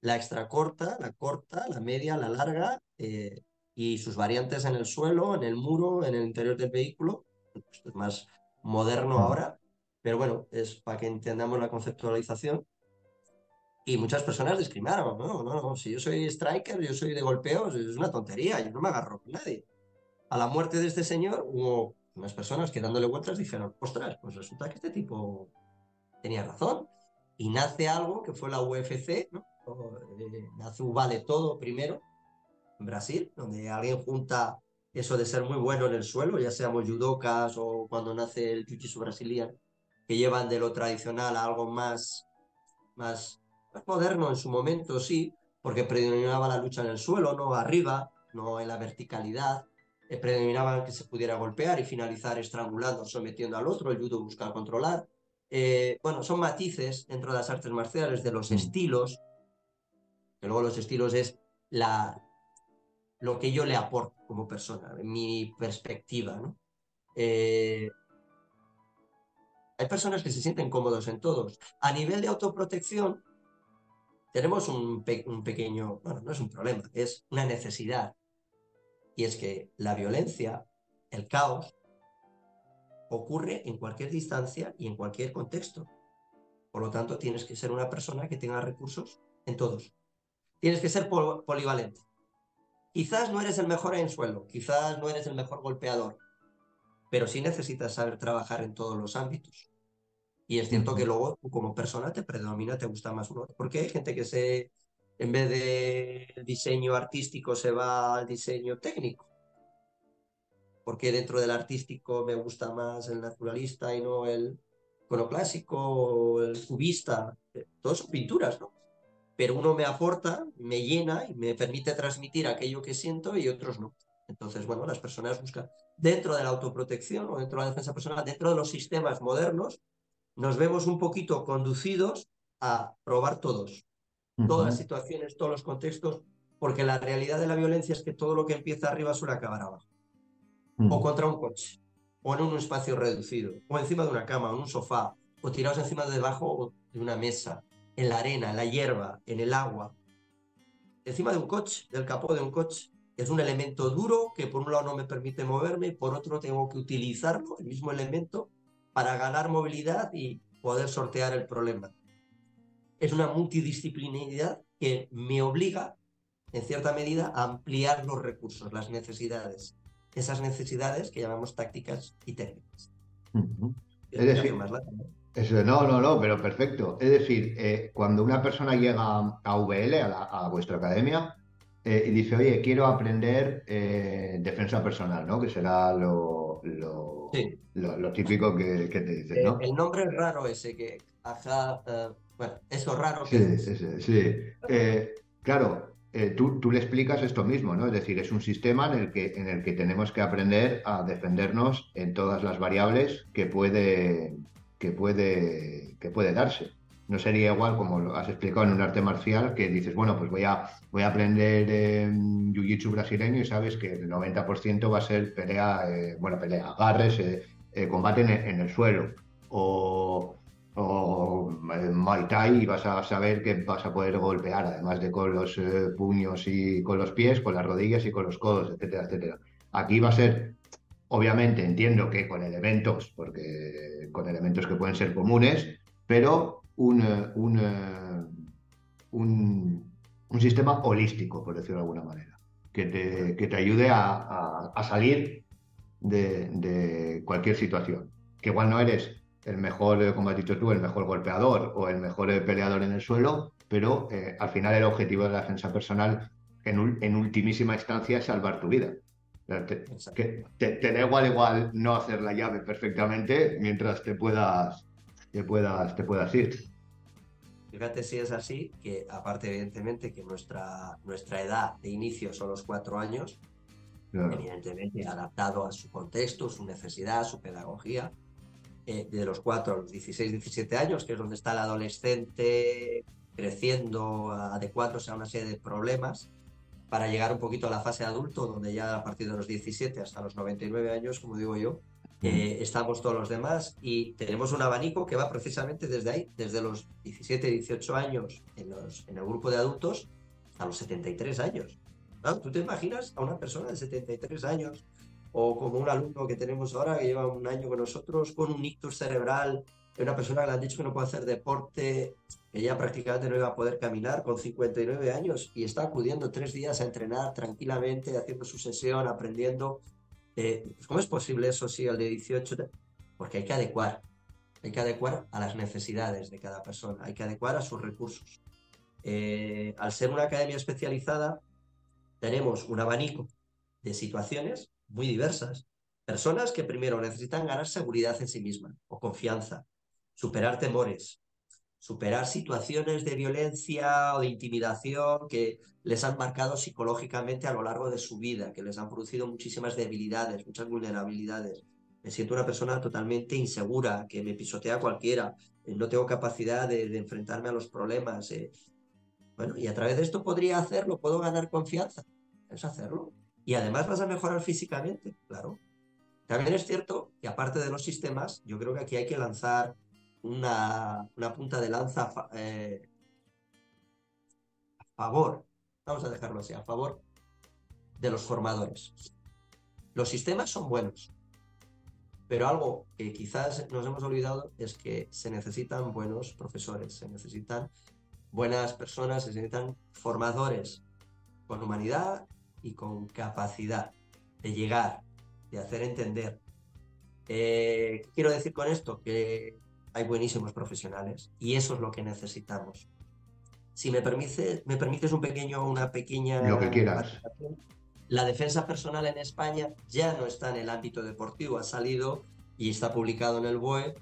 La extra corta, la corta, la media, la larga, eh, y sus variantes en el suelo, en el muro, en el interior del vehículo. Esto es más moderno ahora, pero bueno, es para que entendamos la conceptualización. Y muchas personas discriminaron, no, no, no, si yo soy striker, yo soy de golpeos, es una tontería, yo no me agarro con nadie. A la muerte de este señor hubo unas personas que dándole vueltas dijeron, ostras, pues resulta que este tipo tenía razón. Y nace algo que fue la UFC, ¿no? Eh, nace vale todo primero, en Brasil, donde alguien junta eso de ser muy bueno en el suelo, ya seamos judocas o cuando nace el jiu-jitsu brasileño, que llevan de lo tradicional a algo más, más, moderno en su momento, sí, porque predominaba la lucha en el suelo, no arriba, no en la verticalidad, eh, predominaba que se pudiera golpear y finalizar estrangulando, sometiendo al otro, el judo busca controlar. Eh, bueno, son matices dentro de las artes marciales, de los mm. estilos, que luego los estilos es la, lo que yo le aporto como persona, mi perspectiva, ¿no? Eh, hay personas que se sienten cómodos en todos. A nivel de autoprotección, tenemos un, pequeño, bueno, no es un problema, es una necesidad. Y es que la violencia, el caos, ocurre en cualquier distancia y en cualquier contexto. Por lo tanto, tienes que ser una persona que tenga recursos en todos. Tienes que ser polivalente. Quizás no eres el mejor en suelo, quizás no eres el mejor golpeador, pero sí necesitas saber trabajar en todos los ámbitos. Y es cierto que luego tú como persona te predomina, te gusta más uno. Porque hay gente que se, en vez de diseño artístico, se va al diseño técnico. Porque dentro del artístico me gusta más el naturalista y no el iconoclásico o el cubista. Todos son pinturas, ¿no? Pero uno me aporta, me llena y me permite transmitir aquello que siento y otros no. Entonces, bueno, las personas buscan dentro de la autoprotección o dentro de la defensa personal, dentro de los sistemas modernos, nos vemos un poquito conducidos a probar todos, todas las situaciones, todos los contextos, porque la realidad de la violencia es que todo lo que empieza arriba suele acabar abajo. O contra un coche, o en un espacio reducido, o encima de una cama, o en un sofá, o tirados encima de debajo de una mesa, en la arena, en la hierba, en el agua, encima de un coche, del capó de un coche. Es un elemento duro que por un lado no me permite moverme, por otro tengo que utilizarlo, el mismo elemento, para ganar movilidad y poder sortear el problema. Es una multidisciplinaridad que me obliga, en cierta medida, a ampliar los recursos, las necesidades. Esas necesidades que llamamos tácticas y técnicas. Es decir, no, no, no, pero perfecto. Es decir, eh, cuando una persona llega a VL, a vuestra academia, eh, y dice, oye, quiero aprender eh, defensa personal, ¿no? Que será lo, lo, típico que, te dicen, ¿no? el nombre es raro ese, que ajá, eh, bueno, eso raro. Que sí, sí, sí. claro, tú, tú, le explicas esto mismo, ¿no? Es decir, es un sistema en el, que, en el que tenemos que aprender a defendernos en todas las variables que puede, que puede, que puede darse no sería igual como lo has explicado en un arte marcial que dices, bueno, pues voy a, voy a aprender eh, jiu-jitsu brasileño y sabes que el 90% va a ser pelea, eh, bueno, pelea, agarres, eh, eh, combate en, el suelo o, o Muay Thai y vas a saber que vas a poder golpear, además de con los puños y con los pies, con las rodillas y con los codos, etcétera, etcétera. Aquí va a ser Obviamente entiendo que con elementos, porque con elementos que pueden ser comunes, pero un, un, sistema holístico, por decirlo de alguna manera, que te, que te ayude a, salir de, cualquier situación. Que igual no eres el mejor, como has dicho tú, el mejor golpeador o el mejor peleador en el suelo, pero eh, al final el objetivo de la defensa personal en, en ultimísima instancia es salvar tu vida. Te, que te, da igual igual no hacer la llave perfectamente mientras te puedas te puedas, te puedas ir. Fíjate si es así, que aparte evidentemente que nuestra, nuestra edad de inicio son los cuatro años, evidentemente adaptado a su contexto, su necesidad, su pedagogía, eh, de los cuatro a los 16, 17 años, que es donde está el adolescente creciendo, adecuándose a una serie de problemas, para llegar un poquito a la fase adulto, donde ya a partir de los 17 hasta los 99 años, como digo yo, eh, estamos todos los demás y tenemos un abanico que va precisamente desde ahí, desde los 17, 18 años en, los, en el grupo de adultos hasta los 73 años. ¿Tú te imaginas a una persona de 73 años o como un alumno que tenemos ahora que lleva un año con nosotros con un ictus cerebral, una persona que le han dicho que no puede hacer deporte, que ya prácticamente no iba a poder caminar con 59 años y está acudiendo tres días a entrenar tranquilamente, haciendo su sesión, aprendiendo eh, ¿Cómo es posible eso si el de 18? Porque hay que adecuar, hay que adecuar a las necesidades de cada persona, hay que adecuar a sus recursos. Eh, al ser una academia especializada, tenemos un abanico de situaciones muy diversas. Personas que primero necesitan ganar seguridad en sí mismas o confianza. superar temores, superar situaciones de violencia o de intimidación que les han marcado psicológicamente a lo largo de su vida, que les han producido muchísimas debilidades, muchas vulnerabilidades. Me siento una persona totalmente insegura, que me pisotea cualquiera, eh, no tengo capacidad de, enfrentarme a los problemas. Eh. Bueno, y a través de esto podría hacerlo, puedo ganar confianza. Es hacerlo. Y además vas a mejorar físicamente, claro. También es cierto que aparte de los sistemas, yo creo que aquí hay que lanzar una, punta de lanza eh, a favor, vamos a dejarlo así, a favor de los formadores. Los sistemas son buenos, pero algo que quizás nos hemos olvidado es que se necesitan buenos profesores, se necesitan buenas personas, se necesitan formadores con humanidad y con capacidad de llegar, de hacer entender. Eh, quiero decir con esto que hay buenísimos profesionales y eso es lo que necesitamos. Si me, permite, me permites un pequeño, una pequeña... Lo que quieras. La defensa personal en España ya no está en el ámbito deportivo, ha salido y está publicado en el BOE,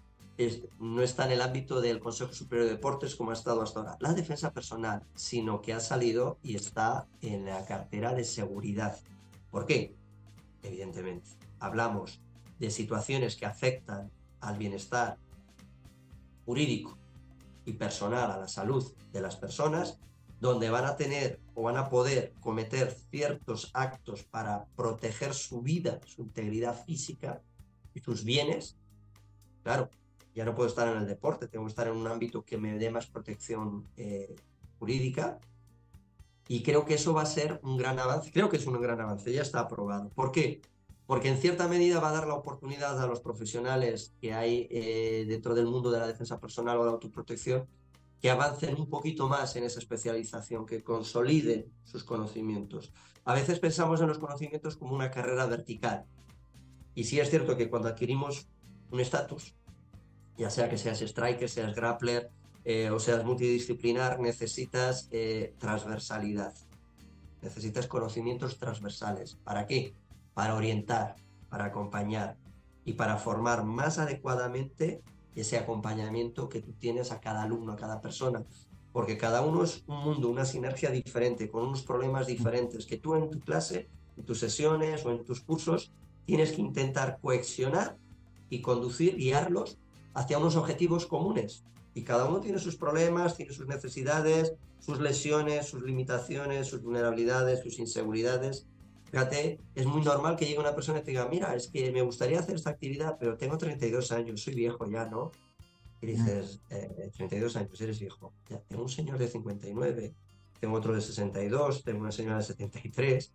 no está en el ámbito del Consejo Superior de Deportes como ha estado hasta ahora. La defensa personal, sino que ha salido y está en la cartera de seguridad. ¿Por qué? Evidentemente, hablamos de situaciones que afectan al bienestar jurídico y personal a la salud de las personas, donde van a tener o van a poder cometer ciertos actos para proteger su vida, su integridad física y sus bienes, claro, ya no puedo estar en el deporte, tengo que estar en un ámbito que me dé más protección eh, jurídica. Y creo que eso va a ser un gran avance, creo que es un gran avance, ya está aprobado. ¿Por qué? Porque en cierta medida va a dar la oportunidad a los profesionales que hay eh, dentro del mundo de la defensa personal o la autoprotección que avancen un poquito más en esa especialización, que consoliden sus conocimientos. A veces pensamos en los conocimientos como una carrera vertical. Y sí es cierto que cuando adquirimos un estatus, ya sea que seas striker, seas grappler eh, o seas multidisciplinar, necesitas eh, transversalidad. Necesitas conocimientos transversales. ¿Para qué? Para orientar, para acompañar y para formar más adecuadamente ese acompañamiento que tú tienes a cada alumno, a cada persona. Porque cada uno es un mundo, una sinergia diferente, con unos problemas diferentes, que tú en tu clase, en tus sesiones o en tus cursos, tienes que intentar coexionar y conducir, guiarlos hacia unos objetivos comunes. Y cada uno tiene sus problemas, tiene sus necesidades, sus lesiones, sus limitaciones, sus vulnerabilidades, sus inseguridades. Fíjate, es muy normal que llegue una persona y te diga, mira, es que me gustaría hacer esta actividad, pero tengo 32 años, soy viejo ya, ¿no? Y dices, 32 eh, años, eres viejo. Ya, tengo un señor de 59, tengo otro de 62, tengo una señora de 73,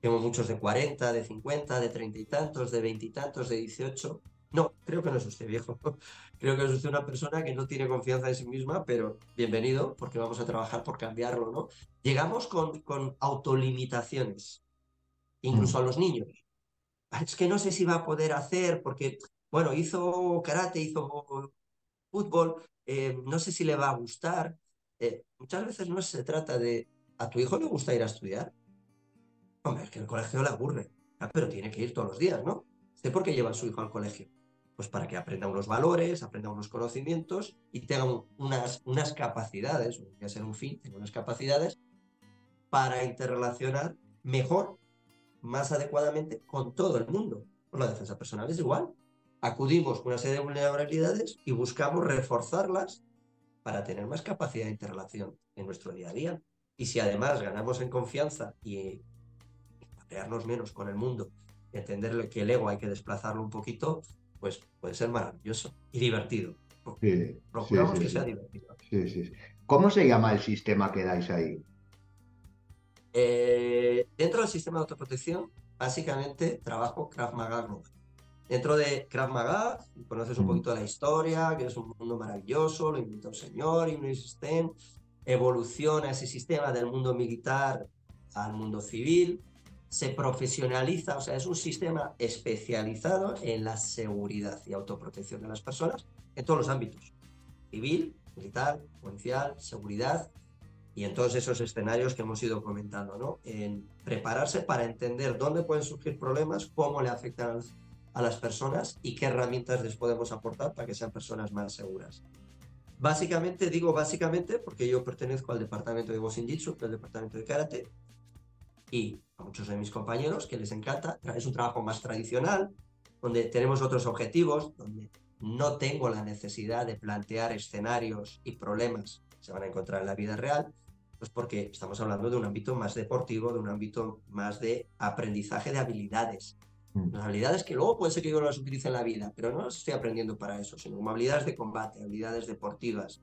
tengo muchos de 40, de 50, de 30 y tantos, de 20 y tantos, de 18. No, creo que no es usted viejo. [laughs] Creo que es usted una persona que no tiene confianza en sí misma, pero bienvenido, porque vamos a trabajar por cambiarlo, ¿no? Llegamos con, con autolimitaciones incluso a los niños. Ah, es que no sé si va a poder hacer porque, bueno, hizo karate, hizo fútbol, eh, no sé si le va a gustar. Eh, muchas veces no se trata de, ¿a tu hijo le gusta ir a estudiar? Hombre, es que el colegio le aburre, ah, pero tiene que ir todos los días, ¿no? ¿Usted por qué lleva a su hijo al colegio? Pues para que aprenda unos valores, aprenda unos conocimientos y tenga unas, unas capacidades, a ser un fin, tenga unas capacidades para interrelacionar mejor más adecuadamente con todo el mundo. Por la defensa personal es igual. Acudimos con una serie de vulnerabilidades y buscamos reforzarlas para tener más capacidad de interrelación en nuestro día a día. Y si además ganamos en confianza y pelearnos menos con el mundo, y entender que el ego hay que desplazarlo un poquito, pues puede ser maravilloso y divertido. Procuramos que sea divertido. ¿Cómo se llama el sistema que dais ahí? Eh, dentro del sistema de autoprotección, básicamente trabajo Krav Maga Dentro de Krav Maga, conoces un poquito de la historia, que es un mundo maravilloso, lo inventó un señor, y System, evoluciona ese sistema del mundo militar al mundo civil, se profesionaliza, o sea, es un sistema especializado en la seguridad y autoprotección de las personas en todos los ámbitos, civil, militar, policial, seguridad, y en todos esos escenarios que hemos ido comentando, ¿no? En prepararse para entender dónde pueden surgir problemas, cómo le afectan a las personas y qué herramientas les podemos aportar para que sean personas más seguras. Básicamente, digo básicamente porque yo pertenezco al departamento de Jitsu, al departamento de Karate, y a muchos de mis compañeros que les encanta, es un trabajo más tradicional, donde tenemos otros objetivos, donde no tengo la necesidad de plantear escenarios y problemas que se van a encontrar en la vida real, pues porque estamos hablando de un ámbito más deportivo, de un ámbito más de aprendizaje de habilidades. Mm. Las habilidades que luego puede ser que yo las utilice en la vida, pero no las estoy aprendiendo para eso, sino como habilidades de combate, habilidades deportivas.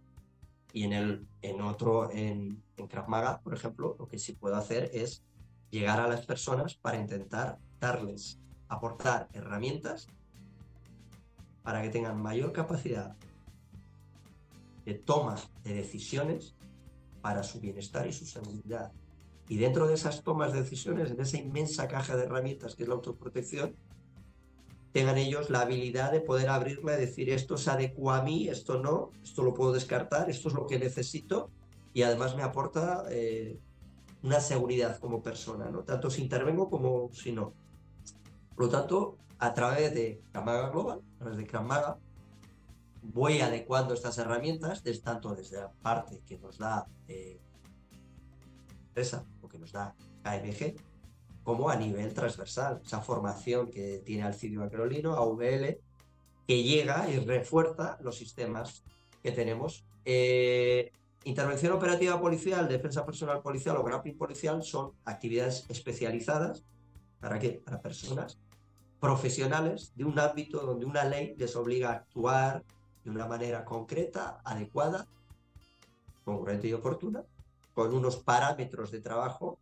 Y en, el, en otro, en, en Krav Maga, por ejemplo, lo que sí puedo hacer es llegar a las personas para intentar darles, aportar herramientas para que tengan mayor capacidad de toma de decisiones para su bienestar y su seguridad. Y dentro de esas tomas de decisiones, en esa inmensa caja de herramientas que es la autoprotección, tengan ellos la habilidad de poder abrirla y decir esto se adecua a mí, esto no, esto lo puedo descartar, esto es lo que necesito y además me aporta eh, una seguridad como persona, ¿no? tanto si intervengo como si no. Por lo tanto, a través de Kramaga Global, a través de Kramaga, voy adecuando estas herramientas, tanto desde la parte que nos da eh, empresa o que nos da KMG, como a nivel transversal. Esa formación que tiene Alcidio Carolino, AVL, que llega y refuerza los sistemas que tenemos. Eh, intervención operativa policial, defensa personal policial o grappling policial son actividades especializadas. ¿Para qué? Para personas profesionales de un ámbito donde una ley les obliga a actuar de una manera concreta, adecuada, congruente y oportuna, con unos parámetros de trabajo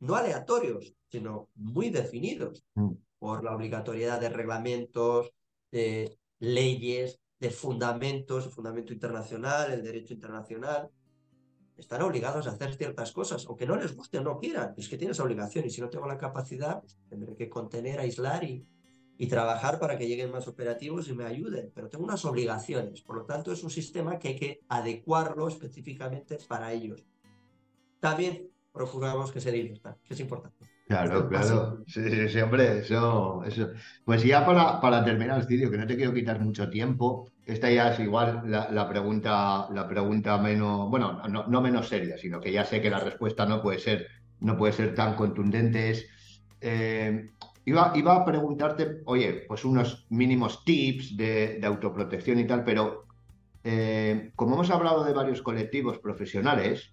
no aleatorios, sino muy definidos mm. por la obligatoriedad de reglamentos, de leyes, de fundamentos, el fundamento internacional, el derecho internacional, están obligados a hacer ciertas cosas, aunque no les guste o no quieran, es que tienes obligación y si no tengo la capacidad, pues tendré que contener, aislar y, y trabajar para que lleguen más operativos y me ayuden, pero tengo unas obligaciones, por lo tanto es un sistema que hay que adecuarlo específicamente para ellos. También procuramos que se diviertan, que es importante. Claro, claro. Sí, sí, sí, hombre, eso, eso. Pues ya para, para terminar el vídeo, que no te quiero quitar mucho tiempo, esta ya es igual la, pregunta, la pregunta menos, bueno, no, menos seria, sino que ya sé que la respuesta no puede ser, no puede ser tan contundente. Es, eh, iba, iba a preguntarte, oye, pues unos mínimos tips de, autoprotección y tal, pero eh, como hemos hablado de varios colectivos profesionales,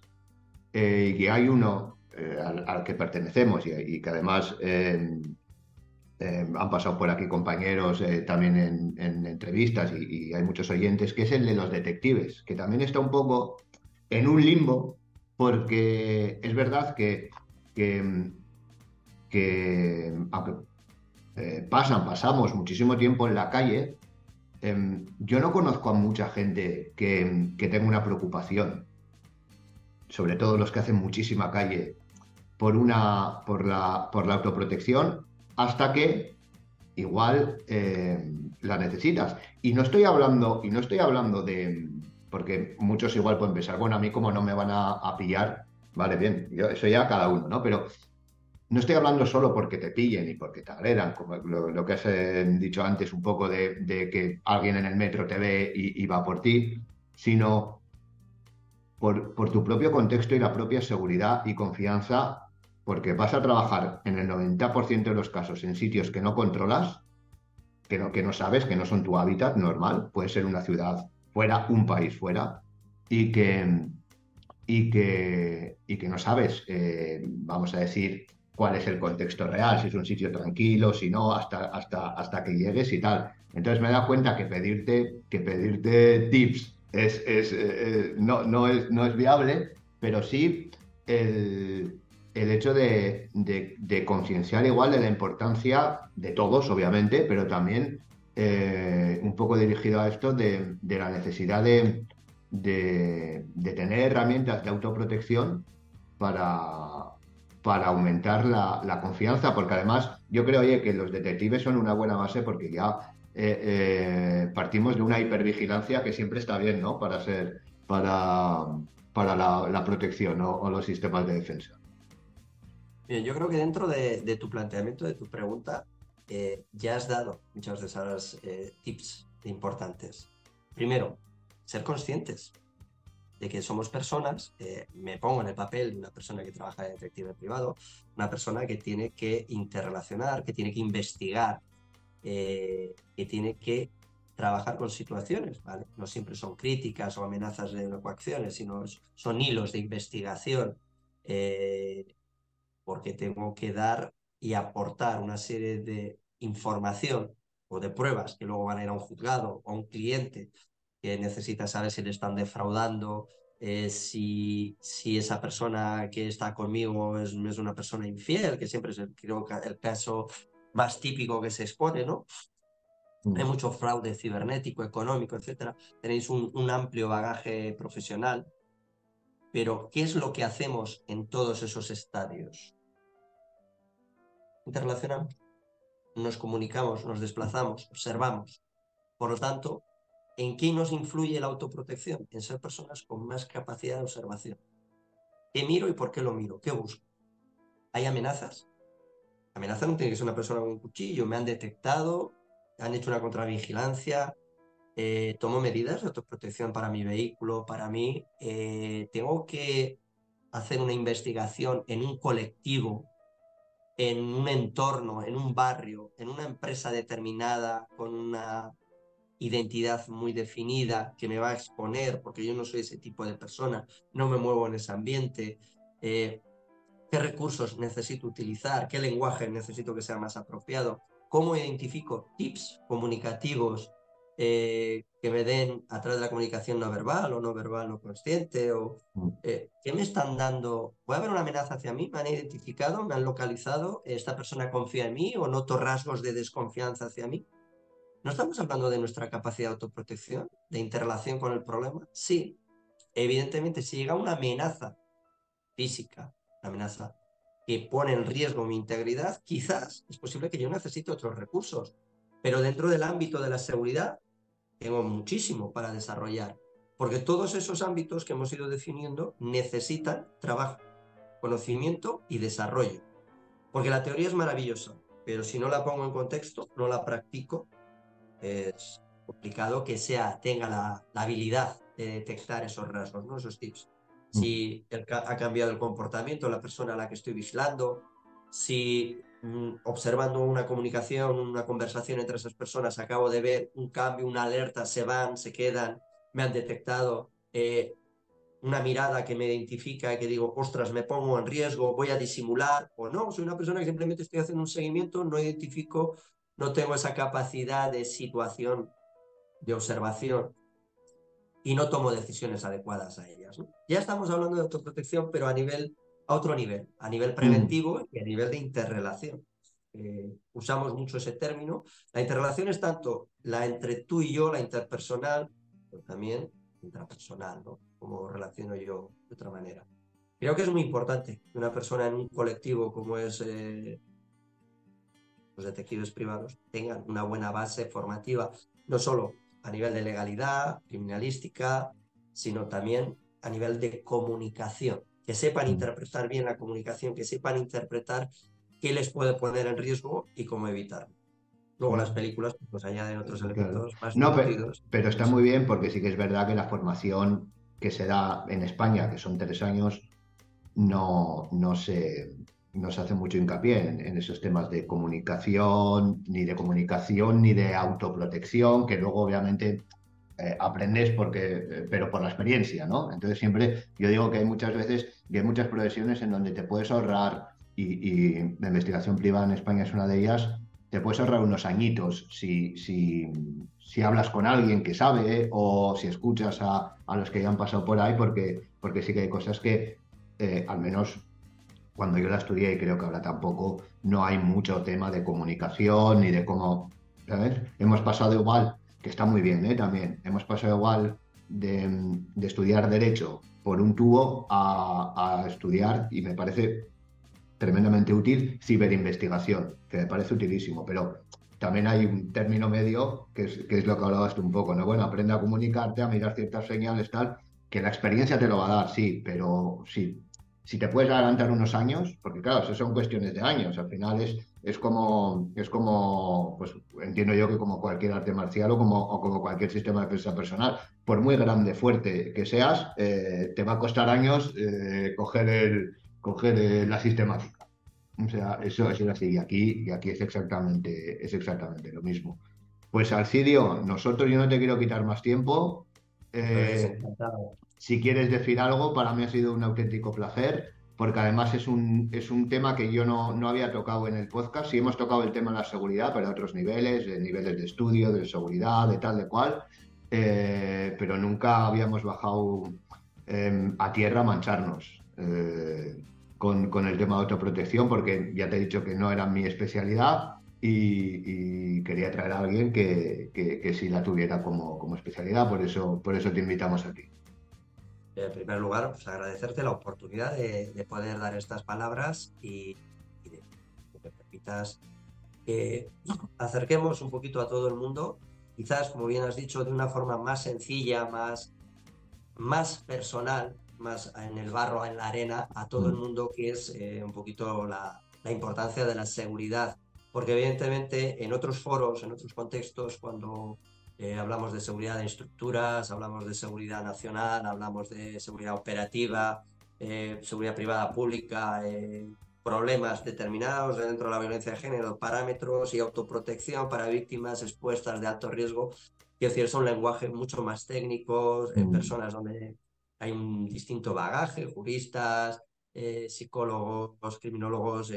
eh, y que hay uno eh, al, que pertenecemos y, que además eh, eh, han pasado por aquí compañeros también en, entrevistas y, hay muchos oyentes, que es el de los detectives, que también está un poco en un limbo porque es verdad que, que, pasan, pasamos muchísimo tiempo en la calle. Em, yo no conozco a mucha gente que, que tenga una preocupación sobre todo los que hacen muchísima calle, por, una, por, la, por la autoprotección hasta que igual eh, la necesitas. Y no estoy hablando, y no estoy hablando de, porque muchos igual pueden pensar, bueno, a mí como no me van a, pillar, vale, bien, yo, eso ya cada uno, ¿no? Pero no estoy hablando solo porque te pillen y porque te agredan, como lo, que has eh, dicho antes un poco de, que alguien en el metro te ve y, y va por ti, sino por, por, tu propio contexto y la propia seguridad y confianza porque vas a trabajar en el 90% de los casos en sitios que no controlas, que no, que no sabes, que no son tu hábitat normal, puede ser una ciudad fuera, un país fuera, y que, y que, y que no sabes, eh, vamos a decir, cuál es el contexto real, si es un sitio tranquilo, si no, hasta, hasta, hasta que llegues y tal. Entonces me da cuenta que pedirte, que pedirte tips es, es eh, eh, no, no, es, no es viable, pero sí el, el hecho de, concienciar igual de la importancia de todos, obviamente, pero también eh, un poco dirigido a esto de, la necesidad de, tener herramientas de autoprotección para, para aumentar la, confianza, porque además yo creo oye, que los detectives son una buena base porque ya eh, eh, partimos de una hipervigilancia que siempre está bien, ¿no? Para ser, para, para la, protección o los sistemas de defensa yo creo que dentro de, tu planteamiento, de tu pregunta, eh, ya has dado muchas de esas tips importantes. Primero, ser conscientes de que somos personas, eh, me pongo en el papel de una persona que trabaja de detective privado, una persona que tiene que interrelacionar, que tiene que investigar, que tiene que trabajar con situaciones. No siempre son críticas o amenazas de coacciones, sino son hilos de investigación, porque tengo que dar y aportar una serie de información o de pruebas que luego van a ir a un juzgado o a un cliente que necesita saber si le están defraudando, eh, si, si esa persona que está conmigo es, es una persona infiel, que siempre es el, creo el caso más típico que se expone, ¿no? Hay mm. mucho fraude cibernético, económico, etcétera. Tenéis un, un amplio bagaje profesional, pero ¿qué es lo que hacemos en todos esos estadios? interrelacionamos, nos comunicamos, nos desplazamos, observamos. Por lo tanto, ¿en qué nos influye la autoprotección? En ser personas con más capacidad de observación. ¿Qué miro y por qué lo miro? ¿Qué busco? ¿Hay amenazas? Amenaza no tiene que ser una persona con un cuchillo. Me han detectado, han hecho una contravigilancia, eh, tomo medidas de autoprotección para mi vehículo, para mí. Eh, tengo que hacer una investigación en un colectivo en un entorno, en un barrio, en una empresa determinada, con una identidad muy definida que me va a exponer, porque yo no soy ese tipo de persona, no me muevo en ese ambiente, eh, qué recursos necesito utilizar, qué lenguaje necesito que sea más apropiado, cómo identifico tips comunicativos eh, que me den a través de la comunicación no verbal o no verbal no consciente o mm. eh, qué me están dando puede haber una amenaza hacia mí me han identificado me han localizado esta persona confía en mí o noto rasgos de desconfianza hacia mí no estamos hablando de nuestra capacidad de autoprotección de interrelación con el problema sí. Evidentemente si llega una amenaza física una amenaza que pone en riesgo mi integridad quizás es posible que yo necesite otros recursos. Pero dentro del ámbito de la seguridad tengo muchísimo para desarrollar, porque todos esos ámbitos que hemos ido definiendo necesitan trabajo, conocimiento y desarrollo. Porque la teoría es maravillosa, pero si no la pongo en contexto, no la practico, es complicado que sea, tenga la, habilidad de detectar esos rasgos, ¿no? esos tips. Mm. Si ha cambiado el comportamiento la persona a la que estoy vigilando, si Mm, observando una comunicación, una conversación entre esas personas, acabo de ver un cambio, una alerta, se van, se quedan, me han detectado, eh, una mirada que me identifica y que digo, ostras, me pongo en riesgo, voy a disimular, o no, soy una persona que simplemente estoy haciendo un seguimiento, no identifico, no tengo esa capacidad de situación, de observación y no tomo decisiones adecuadas a ellas. Ya estamos hablando de autoprotección, pero a nivel a otro nivel, a nivel mm. preventivo y a nivel de interrelación. Eh, usamos mucho ese término. La interrelación es tanto la entre tú y yo, la interpersonal, pero también intrapersonal, ¿no? Como relaciono yo de otra manera. Creo que es muy importante que una persona en un colectivo como es eh, los detectives privados tengan una buena base formativa, no solo a nivel de legalidad, criminalística, sino también a nivel de comunicación. Que sepan interpretar bien la comunicación, que sepan interpretar qué les puede poner en riesgo y cómo evitarlo. Luego las películas pues añaden otros elementos más no, pero, está muy bien porque sí que es verdad que la formación que se da en España, que son tres años, no, no, se, no se hace mucho hincapié en, esos temas de comunicación, ni de comunicación, ni de autoprotección, que luego obviamente eh, aprendes porque, eh, pero por la experiencia, ¿no? Entonces siempre yo digo que hay muchas veces y hay muchas profesiones en donde te puedes ahorrar, y, la investigación privada en España es una de ellas, te puedes ahorrar unos añitos si, si, si hablas con alguien que sabe o si escuchas a, a, los que ya han pasado por ahí, porque, porque sí que hay cosas que, eh, al menos cuando yo la estudié, y creo que ahora tampoco, no hay mucho tema de comunicación ni de cómo, ¿sabes? Hemos pasado igual que está muy bien ¿eh? también. Hemos pasado igual de, estudiar derecho por un tubo a, estudiar, y me parece tremendamente útil, ciberinvestigación, que me parece utilísimo, pero también hay un término medio, que es, que es lo que hablabas tú un poco, ¿no? Bueno, aprende a comunicarte, a mirar ciertas señales, tal, que la experiencia te lo va a dar, sí, pero sí, si te puedes adelantar unos años, porque claro, eso son cuestiones de años, al final es, es como, es como, pues entiendo yo que como cualquier arte marcial o como, como cualquier sistema de defensa personal, por muy grande, fuerte que seas, eh, te va a costar años eh, coger, el, coger la sistemática. O sea, eso, es así, y aquí, y aquí es, exactamente, es exactamente lo mismo. Pues Alcidio, nosotros yo no te quiero quitar más tiempo. Eh, si quieres decir algo, para mí ha sido un auténtico placer, porque además es un, es un tema que yo no, no había tocado en el podcast. Sí hemos tocado el tema de la seguridad, pero a otros niveles, de niveles de estudio, de seguridad, de tal, de cual, eh, pero nunca habíamos bajado em, a tierra a mancharnos. Eh, con, con, el tema de autoprotección, porque ya te he dicho que no era mi especialidad y, quería traer a alguien que, que, que sí la tuviera como, como, especialidad, por eso, por eso te invitamos a ti. En primer lugar, pues agradecerte la oportunidad de, poder dar estas palabras y, de, que me permitas que acerquemos un poquito a todo el mundo, quizás, como bien has dicho, de una forma más sencilla, más, más personal, más en el barro, en la arena, a todo el mm. mundo, que es eh, un poquito la, la importancia de la seguridad. Porque evidentemente en otros foros, en otros contextos, cuando eh, hablamos de seguridad de estructuras, hablamos de seguridad nacional, hablamos de seguridad operativa, eh, seguridad privada pública, eh, problemas determinados dentro de la violencia de género, parámetros y autoprotección para víctimas expuestas de alto riesgo. Quiero decir, son lenguajes mucho más técnicos, en mm. personas donde hay un distinto bagaje, juristas, psicólogos, criminólogos,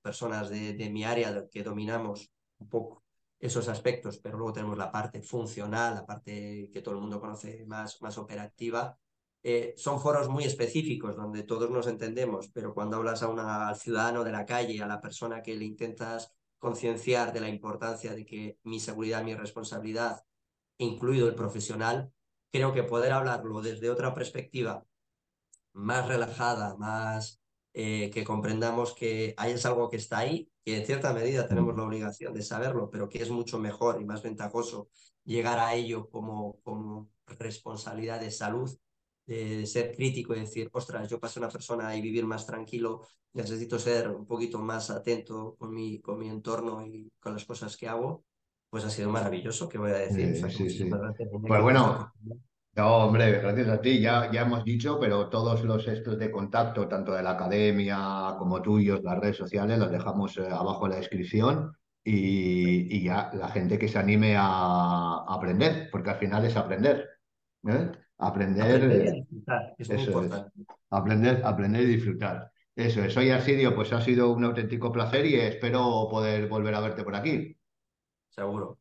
personas de, de mi área que dominamos un poco esos aspectos, pero luego tenemos la parte funcional, la parte que todo el mundo conoce más, más operativa. Eh, son foros muy específicos donde todos nos entendemos, pero cuando hablas a una, al ciudadano de la calle, a la persona que le intentas concienciar de la importancia de que mi seguridad, mi responsabilidad, incluido el profesional, creo que poder hablarlo desde otra perspectiva más relajada, más eh, que comprendamos que hay es algo que está ahí, que en cierta medida tenemos la obligación de saberlo, pero que es mucho mejor y más ventajoso llegar a ello como, como responsabilidad de salud, de ser crítico y decir, ostras, yo paso una persona y vivir más tranquilo, necesito ser un poquito más atento con mi, con mi entorno y con las cosas que hago, pues ha sido maravilloso, ¿qué voy a decir? Pues bueno, no, hombre, gracias a ti. Ya, ya hemos dicho, pero todos los estos de contacto, tanto de la academia como tuyos, las redes sociales, los dejamos eh, abajo en la descripción y, ya la gente que se anime a, aprender, porque al final es aprender. ¿eh? Aprender, aprender, es aprender, aprender y disfrutar. Eso es. Oye, Arsidio, pues ha sido un auténtico placer y espero poder volver a verte por aquí. Seguro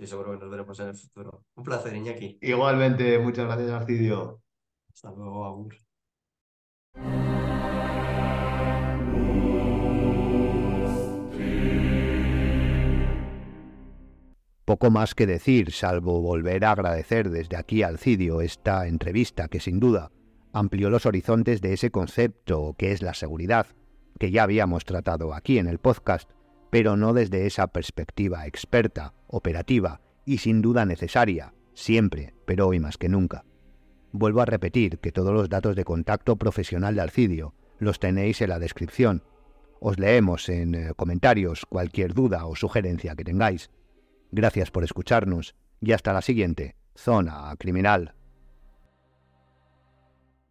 y seguro que nos veremos en el futuro. Un placer, Iñaki. Igualmente, muchas gracias, Arcidio. Hasta luego, Agur. Poco más que decir, salvo volver a agradecer desde aquí al Cidio esta entrevista que sin duda amplió los horizontes de ese concepto que es la seguridad, que ya habíamos tratado aquí en el podcast pero no desde esa perspectiva experta, operativa y sin duda necesaria, siempre, pero hoy más que nunca. Vuelvo a repetir que todos los datos de contacto profesional de Alcidio los tenéis en la descripción. Os leemos en eh, comentarios cualquier duda o sugerencia que tengáis. Gracias por escucharnos y hasta la siguiente, Zona Criminal.